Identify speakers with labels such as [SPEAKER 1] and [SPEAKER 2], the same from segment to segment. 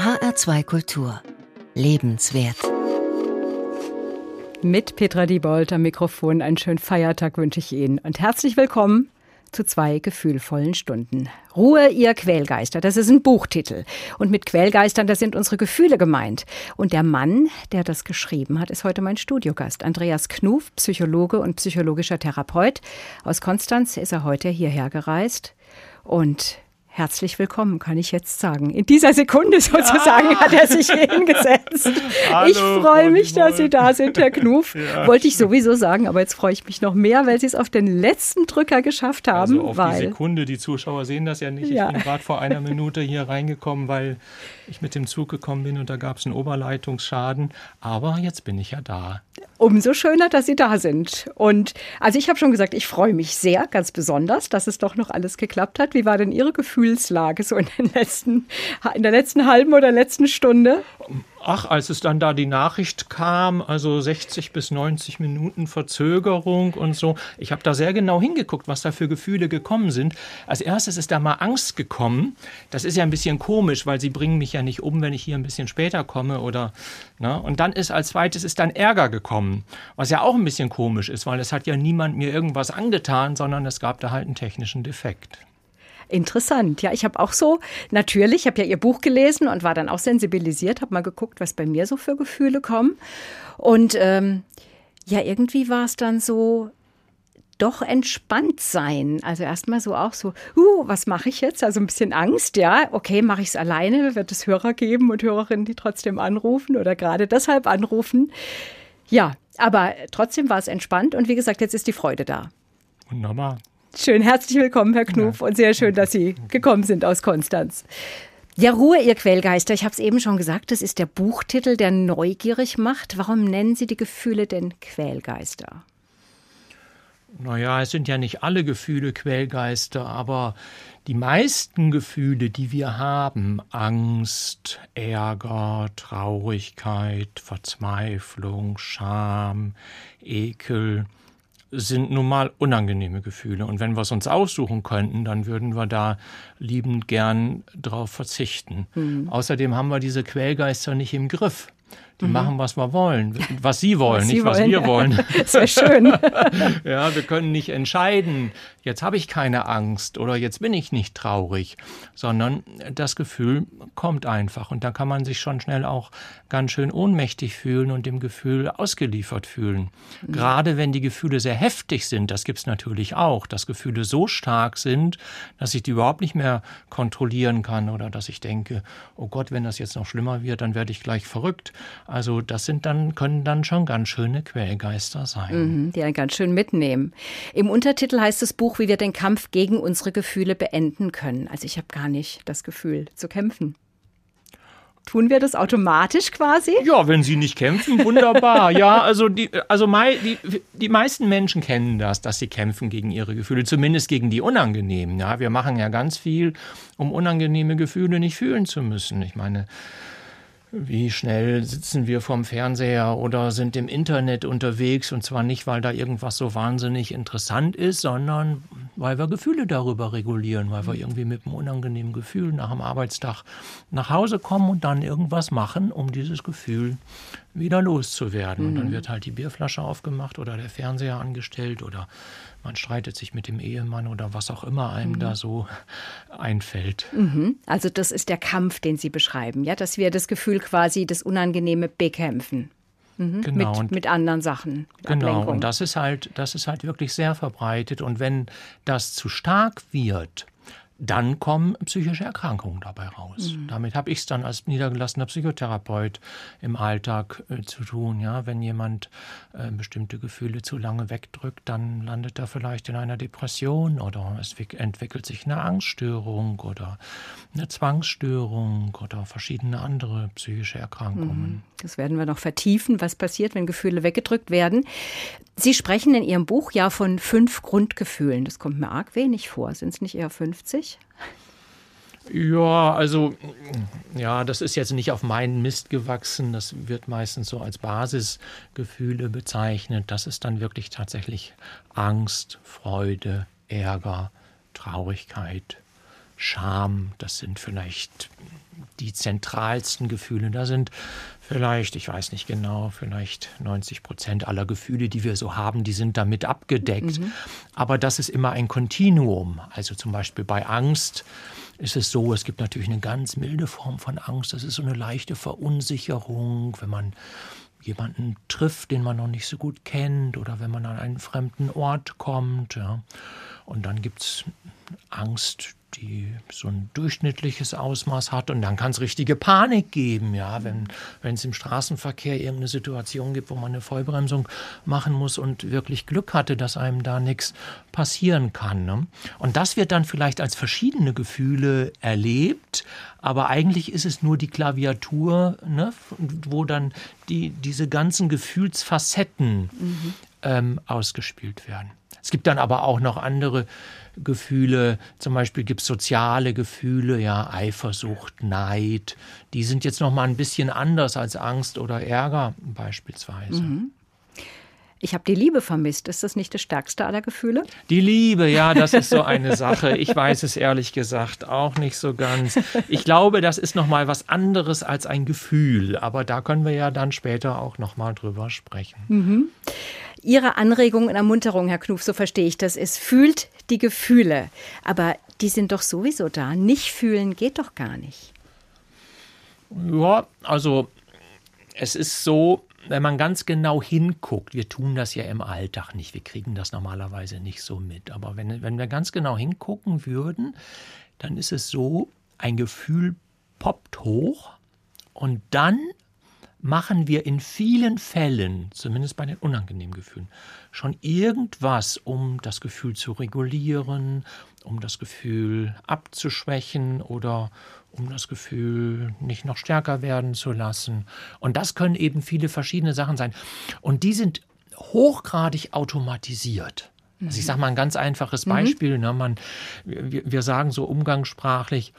[SPEAKER 1] HR2 Kultur. Lebenswert.
[SPEAKER 2] Mit Petra Diebold am Mikrofon einen schönen Feiertag wünsche ich Ihnen und herzlich willkommen zu zwei gefühlvollen Stunden. Ruhe, ihr Quälgeister, das ist ein Buchtitel. Und mit Quälgeistern, da sind unsere Gefühle gemeint. Und der Mann, der das geschrieben hat, ist heute mein Studiogast. Andreas Knuf, Psychologe und psychologischer Therapeut. Aus Konstanz ist er heute hierher gereist. Und Herzlich willkommen, kann ich jetzt sagen. In dieser Sekunde sozusagen ja. hat er sich hier hingesetzt. Hallo, ich freue mich, dass Sie da sind, Herr Knuf. Ja. Wollte ich sowieso sagen, aber jetzt freue ich mich noch mehr, weil Sie es auf den letzten Drücker geschafft haben.
[SPEAKER 3] Also auf weil, die Sekunde, die Zuschauer sehen das ja nicht. Ja. Ich bin gerade vor einer Minute hier reingekommen, weil ich mit dem Zug gekommen bin und da gab es einen Oberleitungsschaden. Aber jetzt bin ich ja da.
[SPEAKER 2] Umso schöner, dass Sie da sind. Und also ich habe schon gesagt, ich freue mich sehr, ganz besonders, dass es doch noch alles geklappt hat. Wie war denn Ihre Gefühlslage so in, den letzten, in der letzten halben oder letzten Stunde?
[SPEAKER 3] Ach, als es dann da die Nachricht kam, also 60 bis 90 Minuten Verzögerung und so, ich habe da sehr genau hingeguckt, was da für Gefühle gekommen sind. Als erstes ist da mal Angst gekommen. Das ist ja ein bisschen komisch, weil sie bringen mich ja nicht um, wenn ich hier ein bisschen später komme oder, ne? Und dann ist als zweites ist dann Ärger gekommen, was ja auch ein bisschen komisch ist, weil es hat ja niemand mir irgendwas angetan, sondern es gab da halt einen technischen Defekt.
[SPEAKER 2] Interessant. Ja, ich habe auch so, natürlich, ich habe ja Ihr Buch gelesen und war dann auch sensibilisiert, habe mal geguckt, was bei mir so für Gefühle kommen. Und ähm, ja, irgendwie war es dann so, doch entspannt sein. Also erstmal so auch so, uh, was mache ich jetzt? Also ein bisschen Angst, ja. Okay, mache ich es alleine? Wird es Hörer geben und Hörerinnen, die trotzdem anrufen oder gerade deshalb anrufen? Ja, aber trotzdem war es entspannt und wie gesagt, jetzt ist die Freude da.
[SPEAKER 3] Wunderbar.
[SPEAKER 2] Schön, herzlich willkommen, Herr Knuf, ja. und sehr schön, dass Sie gekommen sind aus Konstanz. Ja, Ruhe, ihr Quellgeister. Ich habe es eben schon gesagt, das ist der Buchtitel, der neugierig macht. Warum nennen Sie die Gefühle denn Quellgeister?
[SPEAKER 3] Naja, es sind ja nicht alle Gefühle Quellgeister, aber die meisten Gefühle, die wir haben, Angst, Ärger, Traurigkeit, Verzweiflung, Scham, Ekel, sind nun mal unangenehme Gefühle. Und wenn wir es uns aussuchen könnten, dann würden wir da liebend gern drauf verzichten. Mhm. Außerdem haben wir diese Quellgeister nicht im Griff. Die mhm. machen, was wir wollen, was sie wollen, was nicht sie was wollen, wir wollen.
[SPEAKER 2] Sehr schön.
[SPEAKER 3] ja, wir können nicht entscheiden, jetzt habe ich keine Angst oder jetzt bin ich nicht traurig, sondern das Gefühl kommt einfach und da kann man sich schon schnell auch ganz schön ohnmächtig fühlen und dem Gefühl ausgeliefert fühlen. Mhm. Gerade wenn die Gefühle sehr heftig sind, das gibt es natürlich auch, dass Gefühle so stark sind, dass ich die überhaupt nicht mehr kontrollieren kann oder dass ich denke, oh Gott, wenn das jetzt noch schlimmer wird, dann werde ich gleich verrückt. Also das sind dann, können dann schon ganz schöne Quellgeister sein.
[SPEAKER 2] Mhm, die einen ganz schön mitnehmen. Im Untertitel heißt das Buch, wie wir den Kampf gegen unsere Gefühle beenden können. Also ich habe gar nicht das Gefühl zu kämpfen. Tun wir das automatisch quasi?
[SPEAKER 3] Ja, wenn sie nicht kämpfen, wunderbar. ja, also, die, also mei, die, die meisten Menschen kennen das, dass sie kämpfen gegen ihre Gefühle, zumindest gegen die unangenehmen. Ja, wir machen ja ganz viel, um unangenehme Gefühle nicht fühlen zu müssen. Ich meine, wie schnell sitzen wir vorm Fernseher oder sind im Internet unterwegs und zwar nicht, weil da irgendwas so wahnsinnig interessant ist, sondern weil wir Gefühle darüber regulieren, weil wir irgendwie mit einem unangenehmen Gefühl nach dem Arbeitstag nach Hause kommen und dann irgendwas machen, um dieses Gefühl wieder loszuwerden. Mhm. Und dann mhm. wird halt die Bierflasche aufgemacht oder der Fernseher angestellt oder man streitet sich mit dem Ehemann oder was auch immer einem mhm. da so einfällt.
[SPEAKER 2] Mhm. Also das ist der Kampf, den Sie beschreiben, ja, dass wir das Gefühl quasi das Unangenehme bekämpfen. Mhm. Genau. Mit, mit, anderen Sachen.
[SPEAKER 3] Genau. Ablenkung. Und das ist halt, das ist halt wirklich sehr verbreitet. Und wenn das zu stark wird, dann kommen psychische Erkrankungen dabei raus. Mhm. Damit habe ich es dann als niedergelassener Psychotherapeut im Alltag äh, zu tun. Ja, wenn jemand äh, bestimmte Gefühle zu lange wegdrückt, dann landet er vielleicht in einer Depression oder es entwickelt sich eine Angststörung oder eine Zwangsstörung oder verschiedene andere psychische Erkrankungen. Mhm.
[SPEAKER 2] Das werden wir noch vertiefen, was passiert, wenn Gefühle weggedrückt werden. Sie sprechen in Ihrem Buch ja von fünf Grundgefühlen. Das kommt mir arg wenig vor. Sind es nicht eher 50?
[SPEAKER 3] Ja, also ja, das ist jetzt nicht auf meinen Mist gewachsen. Das wird meistens so als Basisgefühle bezeichnet. Das ist dann wirklich tatsächlich Angst, Freude, Ärger, Traurigkeit, Scham, das sind vielleicht die zentralsten Gefühle. Da sind vielleicht, ich weiß nicht genau, vielleicht 90 Prozent aller Gefühle, die wir so haben, die sind damit abgedeckt. Mhm. Aber das ist immer ein Kontinuum. Also zum Beispiel bei Angst ist es so, es gibt natürlich eine ganz milde Form von Angst. Das ist so eine leichte Verunsicherung, wenn man jemanden trifft, den man noch nicht so gut kennt oder wenn man an einen fremden Ort kommt. Ja. Und dann gibt es Angst, die so ein durchschnittliches Ausmaß hat. Und dann kann es richtige Panik geben, ja, wenn es im Straßenverkehr irgendeine Situation gibt, wo man eine Vollbremsung machen muss und wirklich Glück hatte, dass einem da nichts passieren kann. Ne? Und das wird dann vielleicht als verschiedene Gefühle erlebt, aber eigentlich ist es nur die Klaviatur, ne, wo dann die, diese ganzen Gefühlsfacetten mhm. ähm, ausgespielt werden. Es gibt dann aber auch noch andere Gefühle, zum Beispiel gibt es soziale Gefühle, ja, Eifersucht, Neid, die sind jetzt noch mal ein bisschen anders als Angst oder Ärger beispielsweise. Mhm.
[SPEAKER 2] Ich habe die Liebe vermisst. Ist das nicht das stärkste aller Gefühle?
[SPEAKER 3] Die Liebe, ja, das ist so eine Sache. Ich weiß es ehrlich gesagt auch nicht so ganz. Ich glaube, das ist noch mal was anderes als ein Gefühl. Aber da können wir ja dann später auch noch mal drüber sprechen.
[SPEAKER 2] Mhm. Ihre Anregung und Ermunterung, Herr Knuf, so verstehe ich das, ist, fühlt die Gefühle. Aber die sind doch sowieso da. Nicht fühlen geht doch gar nicht.
[SPEAKER 3] Ja, also es ist so, wenn man ganz genau hinguckt, wir tun das ja im Alltag nicht, wir kriegen das normalerweise nicht so mit, aber wenn, wenn wir ganz genau hingucken würden, dann ist es so, ein Gefühl poppt hoch und dann machen wir in vielen Fällen, zumindest bei den unangenehmen Gefühlen, schon irgendwas, um das Gefühl zu regulieren, um das Gefühl abzuschwächen oder um das Gefühl nicht noch stärker werden zu lassen. Und das können eben viele verschiedene Sachen sein. Und die sind hochgradig automatisiert. Also ich sage mal ein ganz einfaches mhm. Beispiel. Mhm. Ne, man, wir, wir sagen so umgangssprachlich,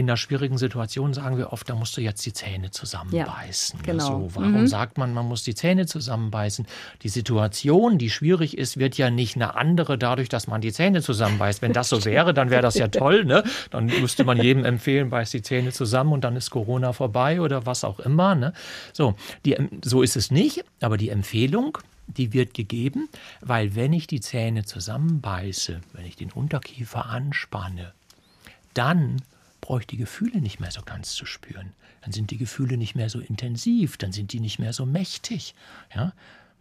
[SPEAKER 3] in einer schwierigen Situation sagen wir oft, da musst du jetzt die Zähne zusammenbeißen.
[SPEAKER 2] Ja, genau.
[SPEAKER 3] So, warum mhm. sagt man, man muss die Zähne zusammenbeißen? Die Situation, die schwierig ist, wird ja nicht eine andere dadurch, dass man die Zähne zusammenbeißt. Wenn das so wäre, dann wäre das ja toll. Ne? Dann müsste man jedem empfehlen, beißt die Zähne zusammen und dann ist Corona vorbei oder was auch immer. Ne? So, die, so ist es nicht, aber die Empfehlung, die wird gegeben, weil wenn ich die Zähne zusammenbeiße, wenn ich den Unterkiefer anspanne, dann brauche ich die Gefühle nicht mehr so ganz zu spüren. Dann sind die Gefühle nicht mehr so intensiv, dann sind die nicht mehr so mächtig. Ja?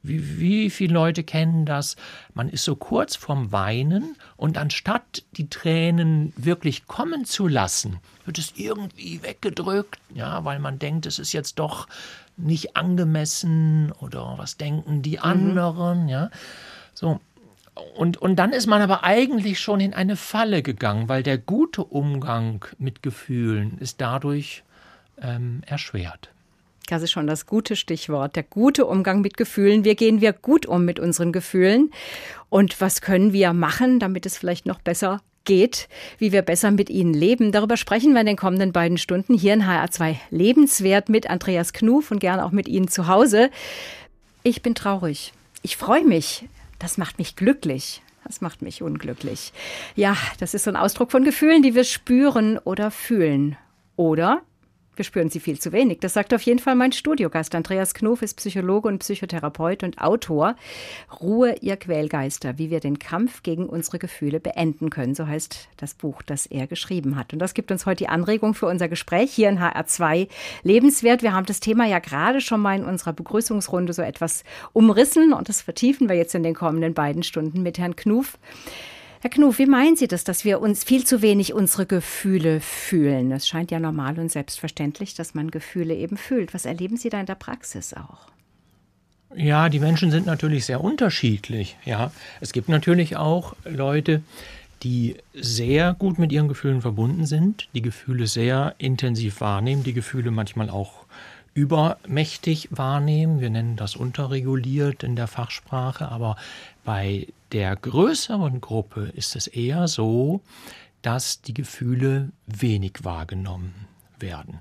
[SPEAKER 3] Wie, wie viele Leute kennen das? Man ist so kurz vorm Weinen und anstatt die Tränen wirklich kommen zu lassen, wird es irgendwie weggedrückt, ja, weil man denkt, es ist jetzt doch nicht angemessen oder was denken die mhm. anderen, mhm. ja. So, und, und dann ist man aber eigentlich schon in eine Falle gegangen, weil der gute Umgang mit Gefühlen ist dadurch ähm, erschwert.
[SPEAKER 2] Das ist schon das gute Stichwort, der gute Umgang mit Gefühlen. Wie gehen wir gut um mit unseren Gefühlen? Und was können wir machen, damit es vielleicht noch besser geht, wie wir besser mit ihnen leben. Darüber sprechen wir in den kommenden beiden Stunden hier in HR2 Lebenswert mit Andreas Knuf und gern auch mit Ihnen zu Hause. Ich bin traurig. Ich freue mich. Das macht mich glücklich. Das macht mich unglücklich. Ja, das ist so ein Ausdruck von Gefühlen, die wir spüren oder fühlen. Oder wir spüren sie viel zu wenig. Das sagt auf jeden Fall mein Studiogast. Andreas Knof ist Psychologe und Psychotherapeut und Autor. Ruhe, ihr Quälgeister, wie wir den Kampf gegen unsere Gefühle beenden können. So heißt das Buch, das er geschrieben hat. Und das gibt uns heute die Anregung für unser Gespräch hier in HR2 Lebenswert. Wir haben das Thema ja gerade schon mal in unserer Begrüßungsrunde so etwas umrissen und das vertiefen wir jetzt in den kommenden beiden Stunden mit Herrn Knuf. Herr Knuf, wie meinen Sie das, dass wir uns viel zu wenig unsere Gefühle fühlen? Es scheint ja normal und selbstverständlich, dass man Gefühle eben fühlt. Was erleben Sie da in der Praxis auch?
[SPEAKER 3] Ja, die Menschen sind natürlich sehr unterschiedlich. Ja, es gibt natürlich auch Leute, die sehr gut mit ihren Gefühlen verbunden sind, die Gefühle sehr intensiv wahrnehmen, die Gefühle manchmal auch übermächtig wahrnehmen. Wir nennen das unterreguliert in der Fachsprache, aber bei der größeren Gruppe ist es eher so, dass die Gefühle wenig wahrgenommen werden.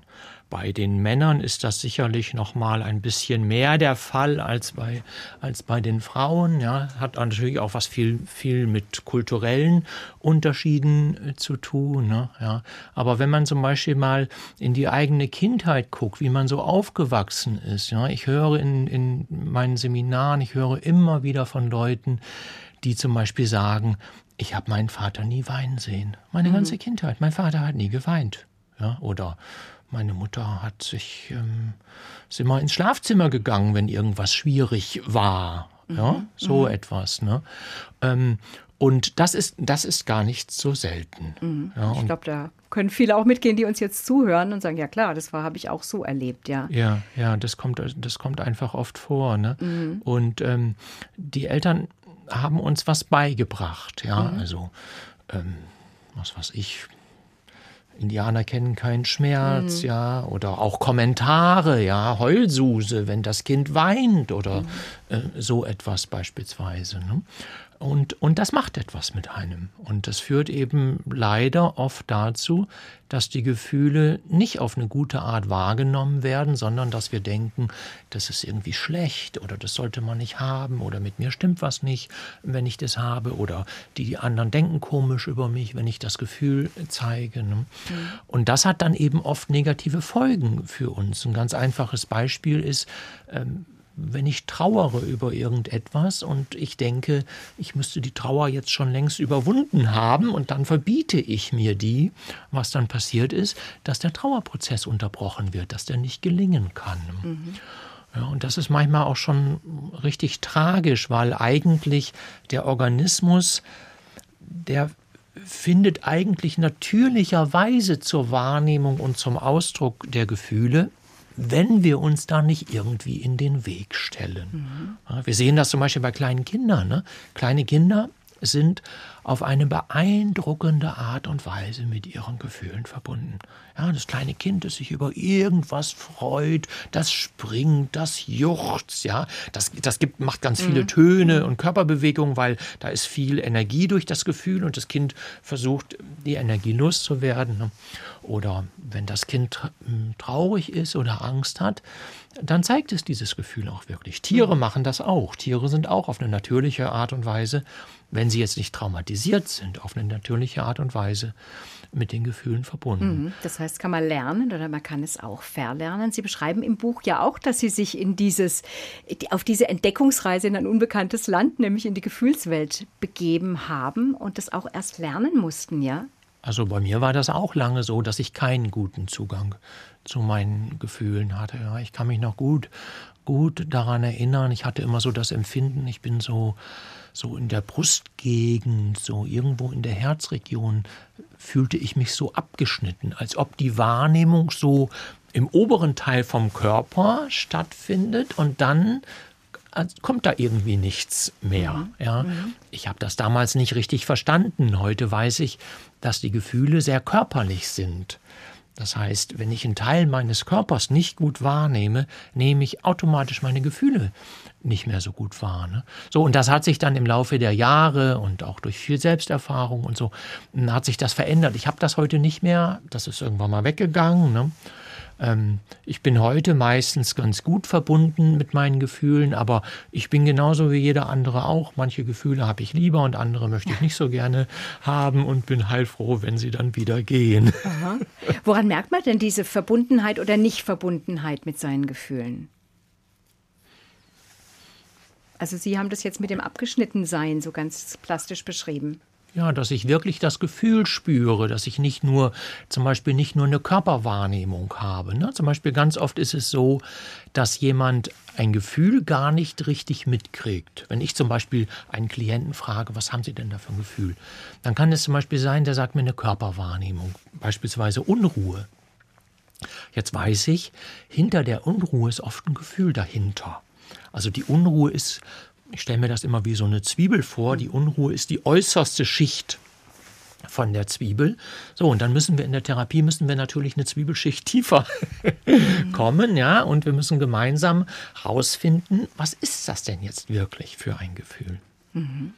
[SPEAKER 3] Bei den Männern ist das sicherlich noch mal ein bisschen mehr der Fall als bei, als bei den Frauen. Ja, hat natürlich auch was viel, viel mit kulturellen Unterschieden äh, zu tun. Ne? Ja, aber wenn man zum Beispiel mal in die eigene Kindheit guckt, wie man so aufgewachsen ist. Ja, ich höre in, in meinen Seminaren, ich höre immer wieder von Leuten, die zum Beispiel sagen, ich habe meinen Vater nie weinen sehen. Meine mhm. ganze Kindheit. Mein Vater hat nie geweint. Ja, oder meine Mutter hat sich, ähm, ist immer ins Schlafzimmer gegangen, wenn irgendwas schwierig war. Ja, mhm. so mhm. etwas. Ne? Ähm, und das ist, das ist gar nicht so selten.
[SPEAKER 2] Mhm. Ja, ich glaube, da können viele auch mitgehen, die uns jetzt zuhören und sagen, ja klar, das habe ich auch so erlebt, ja.
[SPEAKER 3] Ja, ja, das kommt, das kommt einfach oft vor. Ne? Mhm. Und ähm, die Eltern haben uns was beigebracht, ja, mhm. also ähm, was weiß ich, Indianer kennen keinen Schmerz, mhm. ja, oder auch Kommentare, ja, Heulsuse, wenn das Kind weint oder mhm. äh, so etwas beispielsweise. Ne? Und, und das macht etwas mit einem. Und das führt eben leider oft dazu, dass die Gefühle nicht auf eine gute Art wahrgenommen werden, sondern dass wir denken, das ist irgendwie schlecht oder das sollte man nicht haben oder mit mir stimmt was nicht, wenn ich das habe oder die anderen denken komisch über mich, wenn ich das Gefühl zeige. Ne? Mhm. Und das hat dann eben oft negative Folgen für uns. Ein ganz einfaches Beispiel ist, ähm, wenn ich trauere über irgendetwas und ich denke, ich müsste die Trauer jetzt schon längst überwunden haben und dann verbiete ich mir die, was dann passiert ist, dass der Trauerprozess unterbrochen wird, dass der nicht gelingen kann. Mhm. Ja, und das ist manchmal auch schon richtig tragisch, weil eigentlich der Organismus, der findet eigentlich natürlicherweise zur Wahrnehmung und zum Ausdruck der Gefühle wenn wir uns da nicht irgendwie in den Weg stellen. Mhm. Wir sehen das zum Beispiel bei kleinen Kindern. Ne? Kleine Kinder sind auf eine beeindruckende Art und Weise mit ihren Gefühlen verbunden. Ja, das kleine Kind, das sich über irgendwas freut, das springt, das juchzt, ja, das, das gibt, macht ganz viele mhm. Töne und Körperbewegungen, weil da ist viel Energie durch das Gefühl und das Kind versucht, die Energie loszuwerden. Ne? Oder wenn das Kind traurig ist oder Angst hat, dann zeigt es dieses Gefühl auch wirklich. Tiere mhm. machen das auch. Tiere sind auch auf eine natürliche Art und Weise, wenn sie jetzt nicht traumatisiert sind, auf eine natürliche Art und Weise mit den Gefühlen verbunden.
[SPEAKER 2] Mhm. Das heißt, kann man lernen oder man kann es auch verlernen. Sie beschreiben im Buch ja auch, dass Sie sich in dieses, auf diese Entdeckungsreise in ein unbekanntes Land, nämlich in die Gefühlswelt begeben haben und das auch erst lernen mussten, ja?
[SPEAKER 3] Also bei mir war das auch lange so, dass ich keinen guten Zugang zu meinen Gefühlen hatte. Ja, ich kann mich noch gut, gut daran erinnern. Ich hatte immer so das Empfinden, ich bin so, so in der Brustgegend, so irgendwo in der Herzregion, fühlte ich mich so abgeschnitten, als ob die Wahrnehmung so im oberen Teil vom Körper stattfindet und dann kommt da irgendwie nichts mehr. Mhm. Ja. Mhm. Ich habe das damals nicht richtig verstanden. Heute weiß ich, dass die Gefühle sehr körperlich sind. Das heißt, wenn ich einen Teil meines Körpers nicht gut wahrnehme, nehme ich automatisch meine Gefühle nicht mehr so gut wahr. Ne? So, und das hat sich dann im Laufe der Jahre und auch durch viel Selbsterfahrung und so, hat sich das verändert. Ich habe das heute nicht mehr, das ist irgendwann mal weggegangen. Ne? Ähm, ich bin heute meistens ganz gut verbunden mit meinen Gefühlen, aber ich bin genauso wie jeder andere auch. Manche Gefühle habe ich lieber und andere möchte ich nicht so gerne haben und bin heilfroh, wenn sie dann wieder gehen. Aha.
[SPEAKER 2] Woran merkt man denn diese Verbundenheit oder Nichtverbundenheit mit seinen Gefühlen? Also Sie haben das jetzt mit dem Abgeschnittensein so ganz plastisch beschrieben.
[SPEAKER 3] Ja, dass ich wirklich das Gefühl spüre, dass ich nicht nur, zum Beispiel nicht nur eine Körperwahrnehmung habe. Ne? Zum Beispiel ganz oft ist es so, dass jemand ein Gefühl gar nicht richtig mitkriegt. Wenn ich zum Beispiel einen Klienten frage, was haben Sie denn da für ein Gefühl? Dann kann es zum Beispiel sein, der sagt mir eine Körperwahrnehmung, beispielsweise Unruhe. Jetzt weiß ich, hinter der Unruhe ist oft ein Gefühl dahinter. Also die Unruhe ist ich stelle mir das immer wie so eine Zwiebel vor. Die Unruhe ist die äußerste Schicht von der Zwiebel. So, und dann müssen wir in der Therapie müssen wir natürlich eine Zwiebelschicht tiefer kommen, ja, und wir müssen gemeinsam herausfinden, was ist das denn jetzt wirklich für ein Gefühl?
[SPEAKER 2] Mhm.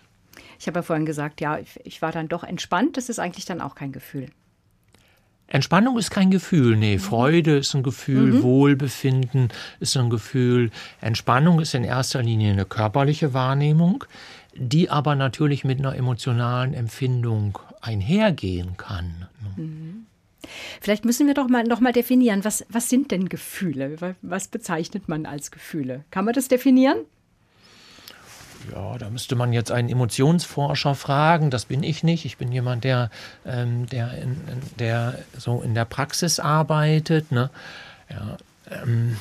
[SPEAKER 2] Ich habe ja vorhin gesagt, ja, ich war dann doch entspannt. Das ist eigentlich dann auch kein Gefühl.
[SPEAKER 3] Entspannung ist kein Gefühl, nee, Freude ist ein Gefühl, mhm. Wohlbefinden ist ein Gefühl. Entspannung ist in erster Linie eine körperliche Wahrnehmung, die aber natürlich mit einer emotionalen Empfindung einhergehen kann.
[SPEAKER 2] Mhm. Vielleicht müssen wir doch mal noch mal definieren, was, was sind denn Gefühle? Was bezeichnet man als Gefühle? Kann man das definieren?
[SPEAKER 3] Ja, da müsste man jetzt einen Emotionsforscher fragen. Das bin ich nicht. Ich bin jemand, der, ähm, der, in, der so in der Praxis arbeitet. Ne? Ja, ähm,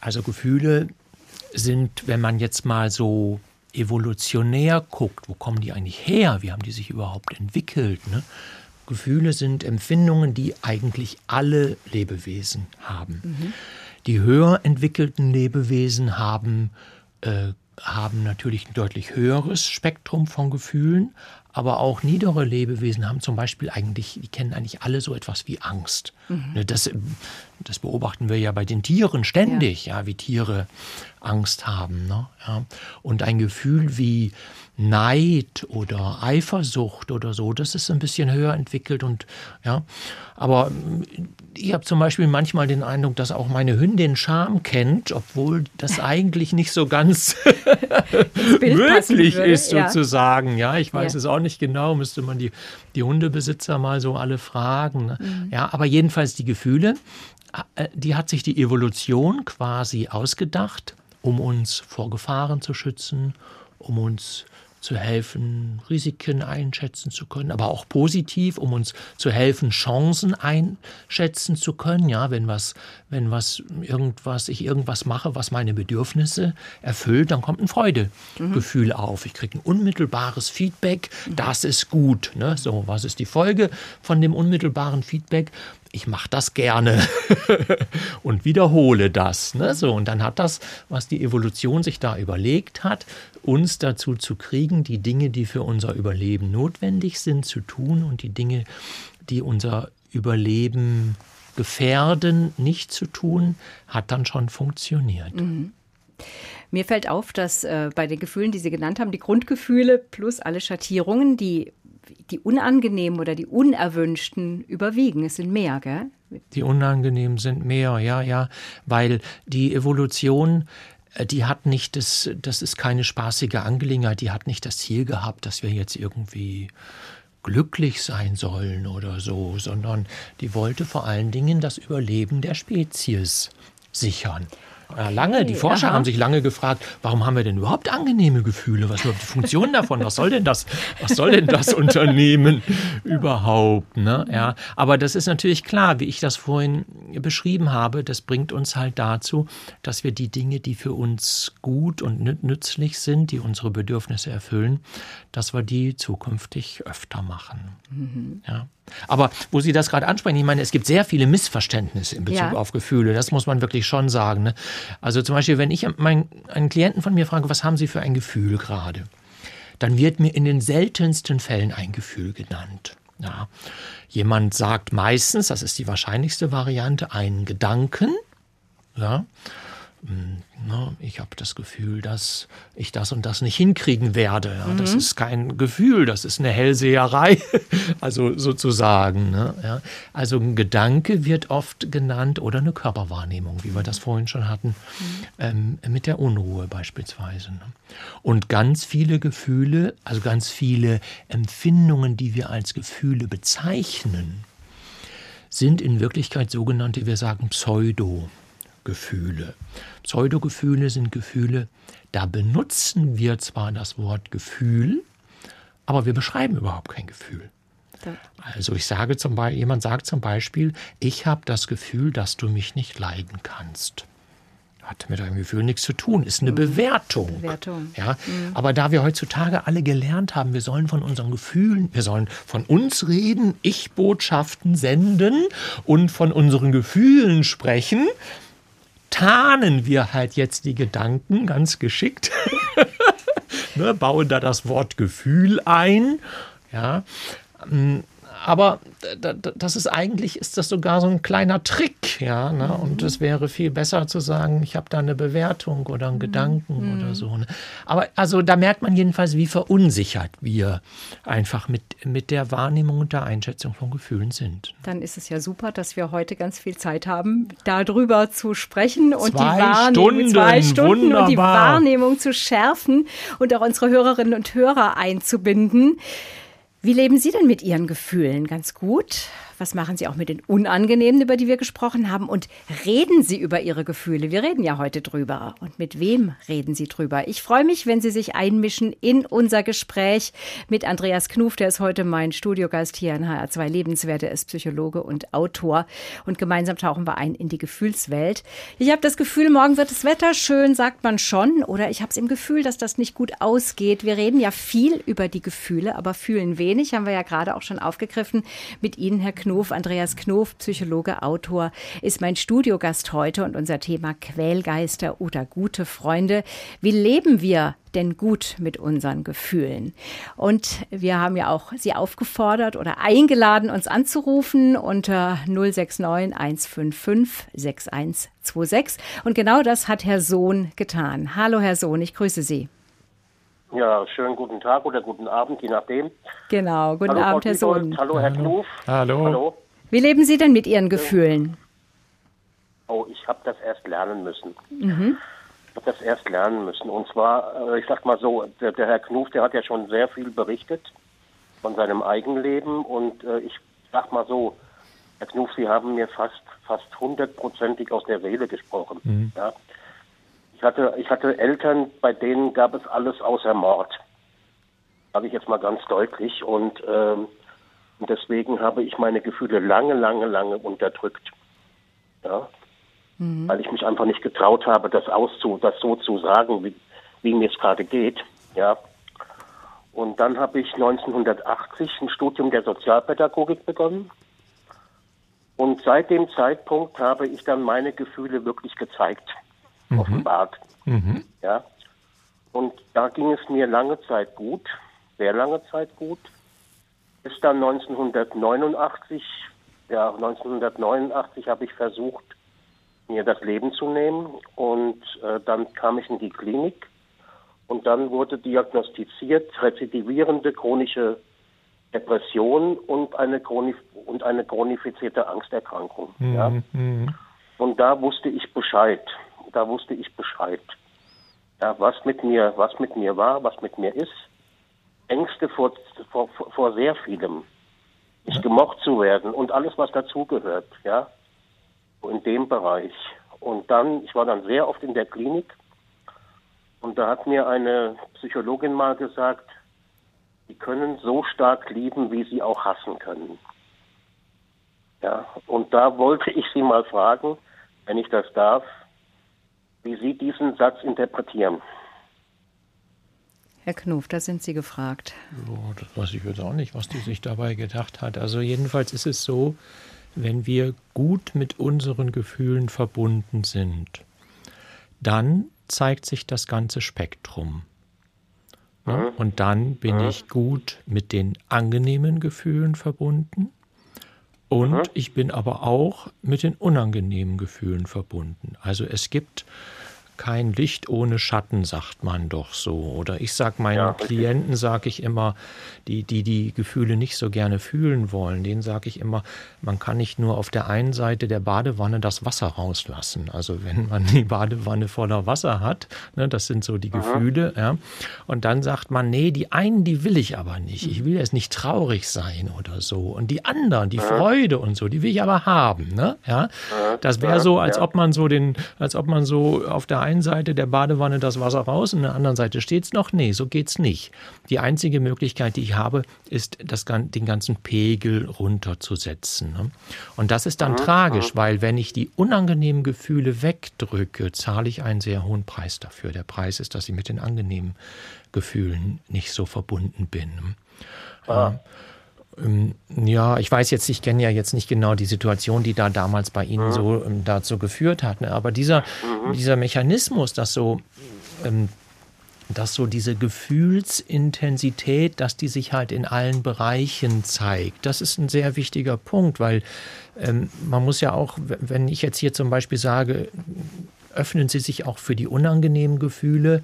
[SPEAKER 3] also Gefühle sind, wenn man jetzt mal so evolutionär guckt, wo kommen die eigentlich her? Wie haben die sich überhaupt entwickelt? Ne? Gefühle sind Empfindungen, die eigentlich alle Lebewesen haben. Mhm. Die höher entwickelten Lebewesen haben äh, haben natürlich ein deutlich höheres Spektrum von Gefühlen, aber auch niedere Lebewesen haben zum Beispiel eigentlich, die kennen eigentlich alle so etwas wie Angst. Mhm. Ne, das, das beobachten wir ja bei den Tieren ständig, ja, ja wie Tiere Angst haben. Ne? Ja. Und ein Gefühl wie Neid oder Eifersucht oder so, das ist ein bisschen höher entwickelt und ja. Aber ich habe zum Beispiel manchmal den Eindruck, dass auch meine Hündin Scham kennt, obwohl das eigentlich nicht so ganz möglich ist, sozusagen. Ja, ich weiß ja. es auch nicht genau, müsste man die, die Hundebesitzer mal so alle fragen. Ne? Mhm. Ja, aber jedenfalls die Gefühle, äh, die hat sich die Evolution quasi ausgedacht, um uns vor Gefahren zu schützen, um uns zu helfen, Risiken einschätzen zu können, aber auch positiv, um uns zu helfen, Chancen einschätzen zu können. Ja, wenn was, wenn was irgendwas, ich irgendwas mache, was meine Bedürfnisse erfüllt, dann kommt ein Freudegefühl mhm. auf. Ich kriege ein unmittelbares Feedback, das ist gut. Ne? So, was ist die Folge von dem unmittelbaren Feedback? Ich mache das gerne und wiederhole das. Ne? So, und dann hat das, was die Evolution sich da überlegt hat, uns dazu zu kriegen, die Dinge, die für unser Überleben notwendig sind, zu tun und die Dinge, die unser Überleben gefährden, nicht zu tun, hat dann schon funktioniert. Mhm.
[SPEAKER 2] Mir fällt auf, dass äh, bei den Gefühlen, die Sie genannt haben, die Grundgefühle plus alle Schattierungen, die die unangenehmen oder die unerwünschten überwiegen. Es sind mehr, gell?
[SPEAKER 3] Die unangenehmen sind mehr, ja, ja, weil die Evolution äh, die hat nicht das, das ist keine spaßige Angelegenheit, die hat nicht das Ziel gehabt, dass wir jetzt irgendwie glücklich sein sollen oder so, sondern die wollte vor allen Dingen das Überleben der Spezies sichern. Ja, lange. Die Forscher Aha. haben sich lange gefragt, warum haben wir denn überhaupt angenehme Gefühle? Was ist überhaupt die Funktion davon? Was soll denn das? Was soll denn das Unternehmen überhaupt? Ne? Ja, aber das ist natürlich klar, wie ich das vorhin beschrieben habe. Das bringt uns halt dazu, dass wir die Dinge, die für uns gut und nützlich sind, die unsere Bedürfnisse erfüllen, dass wir die zukünftig öfter machen. Mhm. Ja. Aber wo Sie das gerade ansprechen, ich meine, es gibt sehr viele Missverständnisse in Bezug ja. auf Gefühle. Das muss man wirklich schon sagen. Ne? Also zum Beispiel, wenn ich meinen, einen Klienten von mir frage, was haben Sie für ein Gefühl gerade? Dann wird mir in den seltensten Fällen ein Gefühl genannt. Ja. Jemand sagt meistens, das ist die wahrscheinlichste Variante, einen Gedanken. Ja. Hm, ich habe das Gefühl, dass ich das und das nicht hinkriegen werde. Ja, mhm. Das ist kein Gefühl, das ist eine Hellseherei, also sozusagen. Ne? Ja, also ein Gedanke wird oft genannt oder eine Körperwahrnehmung, wie wir das vorhin schon hatten, mhm. ähm, mit der Unruhe beispielsweise. Ne? Und ganz viele Gefühle, also ganz viele Empfindungen, die wir als Gefühle bezeichnen, sind in Wirklichkeit sogenannte, wir sagen Pseudo. Gefühle. Pseudogefühle sind Gefühle, da benutzen wir zwar das Wort Gefühl, aber wir beschreiben überhaupt kein Gefühl. Also ich sage zum Beispiel, jemand sagt zum Beispiel, ich habe das Gefühl, dass du mich nicht leiden kannst hat mit einem Gefühl nichts zu tun, ist eine mhm. Bewertung. Bewertung. Ja? Mhm. Aber da wir heutzutage alle gelernt haben, wir sollen von unseren Gefühlen, wir sollen von uns reden, Ich-Botschaften senden und von unseren Gefühlen sprechen, tarnen wir halt jetzt die Gedanken ganz geschickt, ne, bauen da das Wort Gefühl ein. Ja, aber das ist eigentlich, ist das sogar so ein kleiner Trick, ja. Ne? Und es wäre viel besser zu sagen, ich habe da eine Bewertung oder einen Gedanken mhm. oder so. Ne? Aber also da merkt man jedenfalls, wie verunsichert wir einfach mit, mit der Wahrnehmung und der Einschätzung von Gefühlen sind.
[SPEAKER 2] Dann ist es ja super, dass wir heute ganz viel Zeit haben, darüber zu sprechen und
[SPEAKER 3] zwei
[SPEAKER 2] die
[SPEAKER 3] Wahrnehmung, Stunden,
[SPEAKER 2] zwei Stunden
[SPEAKER 3] wunderbar.
[SPEAKER 2] und die Wahrnehmung zu schärfen und auch unsere Hörerinnen und Hörer einzubinden. Wie leben Sie denn mit Ihren Gefühlen? Ganz gut? Was machen Sie auch mit den Unangenehmen, über die wir gesprochen haben? Und reden Sie über Ihre Gefühle? Wir reden ja heute drüber. Und mit wem reden Sie drüber? Ich freue mich, wenn Sie sich einmischen in unser Gespräch mit Andreas Knuf. Der ist heute mein Studiogast hier in HR2 Lebenswerte. Er ist Psychologe und Autor. Und gemeinsam tauchen wir ein in die Gefühlswelt. Ich habe das Gefühl, morgen wird das Wetter schön, sagt man schon. Oder ich habe es im Gefühl, dass das nicht gut ausgeht. Wir reden ja viel über die Gefühle, aber fühlen wenig. Haben wir ja gerade auch schon aufgegriffen mit Ihnen, Herr Knuf. Knof. Andreas Knof, Psychologe, Autor, ist mein Studiogast heute und unser Thema Quälgeister oder gute Freunde. Wie leben wir denn gut mit unseren Gefühlen? Und wir haben ja auch Sie aufgefordert oder eingeladen, uns anzurufen unter 069 155 6126. Und genau das hat Herr Sohn getan. Hallo, Herr Sohn, ich grüße Sie.
[SPEAKER 4] Ja, schönen guten Tag oder guten Abend, je nachdem.
[SPEAKER 2] Genau, guten Hallo, Abend, Herr Sohn.
[SPEAKER 4] Hallo, Herr Knuf.
[SPEAKER 3] Hallo. Hallo.
[SPEAKER 2] Wie leben Sie denn mit Ihren Gefühlen?
[SPEAKER 4] Oh, ich habe das erst lernen müssen. Mhm. Ich habe das erst lernen müssen. Und zwar, äh, ich sag mal so, der, der, Herr Knuf, der hat ja schon sehr viel berichtet von seinem Eigenleben. Und äh, ich sag mal so, Herr Knuf, Sie haben mir fast fast hundertprozentig aus der Seele gesprochen. Mhm. Ja? Ich hatte, ich hatte Eltern, bei denen gab es alles außer Mord. Sage ich jetzt mal ganz deutlich. Und ähm, deswegen habe ich meine Gefühle lange, lange, lange unterdrückt. Ja? Mhm. Weil ich mich einfach nicht getraut habe, das auszu, das so zu sagen, wie, wie mir es gerade geht. Ja. Und dann habe ich 1980 ein Studium der Sozialpädagogik begonnen. Und seit dem Zeitpunkt habe ich dann meine Gefühle wirklich gezeigt mhm. offenbart. Mhm. Ja. Und da ging es mir lange Zeit gut, sehr lange Zeit gut, bis dann 1989, ja, 1989 habe ich versucht, mir das Leben zu nehmen und äh, dann kam ich in die Klinik und dann wurde diagnostiziert rezidivierende chronische Depression und eine, chronif und eine chronifizierte Angsterkrankung. Mhm. Ja. Mhm. Und da wusste ich Bescheid da wusste ich Bescheid. Ja, was mit mir, was mit mir war, was mit mir ist. Ängste vor, vor, vor sehr vielem. Nicht gemocht zu werden und alles, was dazugehört, ja. In dem Bereich. Und dann, ich war dann sehr oft in der Klinik und da hat mir eine Psychologin mal gesagt, sie können so stark lieben, wie sie auch hassen können. Ja, und da wollte ich Sie mal fragen, wenn ich das darf, wie Sie diesen Satz interpretieren.
[SPEAKER 2] Herr Knuf, da sind Sie gefragt.
[SPEAKER 3] Oh, das weiß ich jetzt auch nicht, was die sich dabei gedacht hat. Also jedenfalls ist es so, wenn wir gut mit unseren Gefühlen verbunden sind, dann zeigt sich das ganze Spektrum. Ja? Mhm. Und dann bin mhm. ich gut mit den angenehmen Gefühlen verbunden und mhm. ich bin aber auch mit den unangenehmen Gefühlen verbunden. Also es gibt kein Licht ohne Schatten, sagt man doch so. Oder ich sage meinen ja, Klienten, sage ich immer, die, die die Gefühle nicht so gerne fühlen wollen, denen sage ich immer, man kann nicht nur auf der einen Seite der Badewanne das Wasser rauslassen. Also wenn man die Badewanne voller Wasser hat, ne, das sind so die Aha. Gefühle, ja, und dann sagt man, nee, die einen, die will ich aber nicht. Ich will jetzt nicht traurig sein oder so. Und die anderen, die Aha. Freude und so, die will ich aber haben. Ne? Ja? Das wäre so, als ob man so den, als ob man so auf der einen einen Seite der Badewanne das Wasser raus und an der anderen Seite steht es noch. Nee, so geht's nicht. Die einzige Möglichkeit, die ich habe, ist, das, den ganzen Pegel runterzusetzen. Ne? Und das ist dann mhm. tragisch, weil wenn ich die unangenehmen Gefühle wegdrücke, zahle ich einen sehr hohen Preis dafür. Der Preis ist, dass ich mit den angenehmen Gefühlen nicht so verbunden bin. Ah. Ähm, ja, ich weiß jetzt, ich kenne ja jetzt nicht genau die Situation, die da damals bei Ihnen mhm. so ähm, dazu geführt hat. Ne? Aber dieser, mhm. dieser Mechanismus, dass so ähm, dass so diese Gefühlsintensität, dass die sich halt in allen Bereichen zeigt. Das ist ein sehr wichtiger Punkt, weil ähm, man muss ja auch, wenn ich jetzt hier zum Beispiel sage, öffnen Sie sich auch für die unangenehmen Gefühle,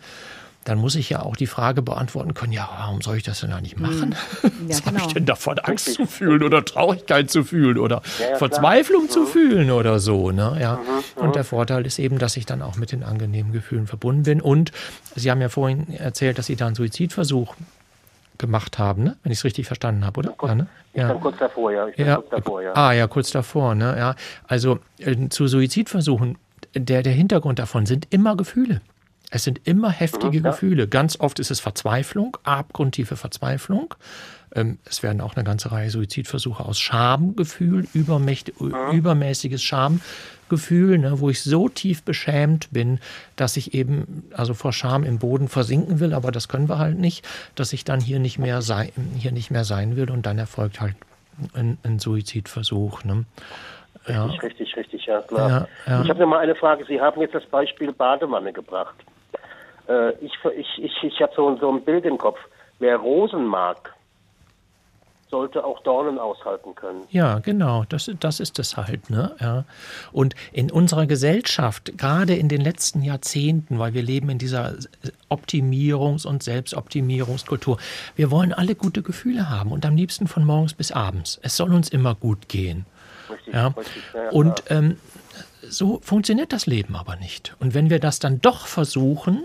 [SPEAKER 3] dann muss ich ja auch die Frage beantworten können, ja, warum soll ich das denn eigentlich machen? Hm. Ja, Was genau. habe ich denn davon, Angst zu fühlen oder Traurigkeit zu fühlen oder ja, Verzweiflung mhm. zu fühlen oder so. Ne? Ja. Mhm, und mhm. der Vorteil ist eben, dass ich dann auch mit den angenehmen Gefühlen verbunden bin. Und Sie haben ja vorhin erzählt, dass Sie da einen Suizidversuch gemacht haben, ne? wenn ich es richtig verstanden habe, oder?
[SPEAKER 4] Kurz,
[SPEAKER 3] ja, ne?
[SPEAKER 4] ja. kurz davor, ja. Ich
[SPEAKER 3] ja. kurz davor, ja. Ah, ja, kurz davor. Ne? Ja. Also äh, zu Suizidversuchen, der, der Hintergrund davon sind immer Gefühle. Es sind immer heftige mhm, ja. Gefühle. Ganz oft ist es Verzweiflung, abgrundtiefe Verzweiflung. Ähm, es werden auch eine ganze Reihe Suizidversuche aus Schamgefühl, mhm. übermäßiges Schamgefühl, ne, wo ich so tief beschämt bin, dass ich eben also vor Scham im Boden versinken will, aber das können wir halt nicht, dass ich dann hier nicht mehr sein, hier nicht mehr sein will und dann erfolgt halt ein, ein Suizidversuch. Ne?
[SPEAKER 4] Ja. Richtig, richtig, richtig, ja klar. Ja, ja. Ich habe noch mal eine Frage. Sie haben jetzt das Beispiel Badewanne gebracht. Äh, ich ich, ich, ich habe so, so ein Bild im Kopf. Wer Rosen mag, sollte auch Dornen aushalten können.
[SPEAKER 3] Ja, genau, das, das ist es halt. Ne? Ja. Und in unserer Gesellschaft, gerade in den letzten Jahrzehnten, weil wir leben in dieser Optimierungs- und Selbstoptimierungskultur, wir wollen alle gute Gefühle haben und am liebsten von morgens bis abends. Es soll uns immer gut gehen. Richtig, ja. Richtig, ja, und ähm, so funktioniert das Leben aber nicht. Und wenn wir das dann doch versuchen,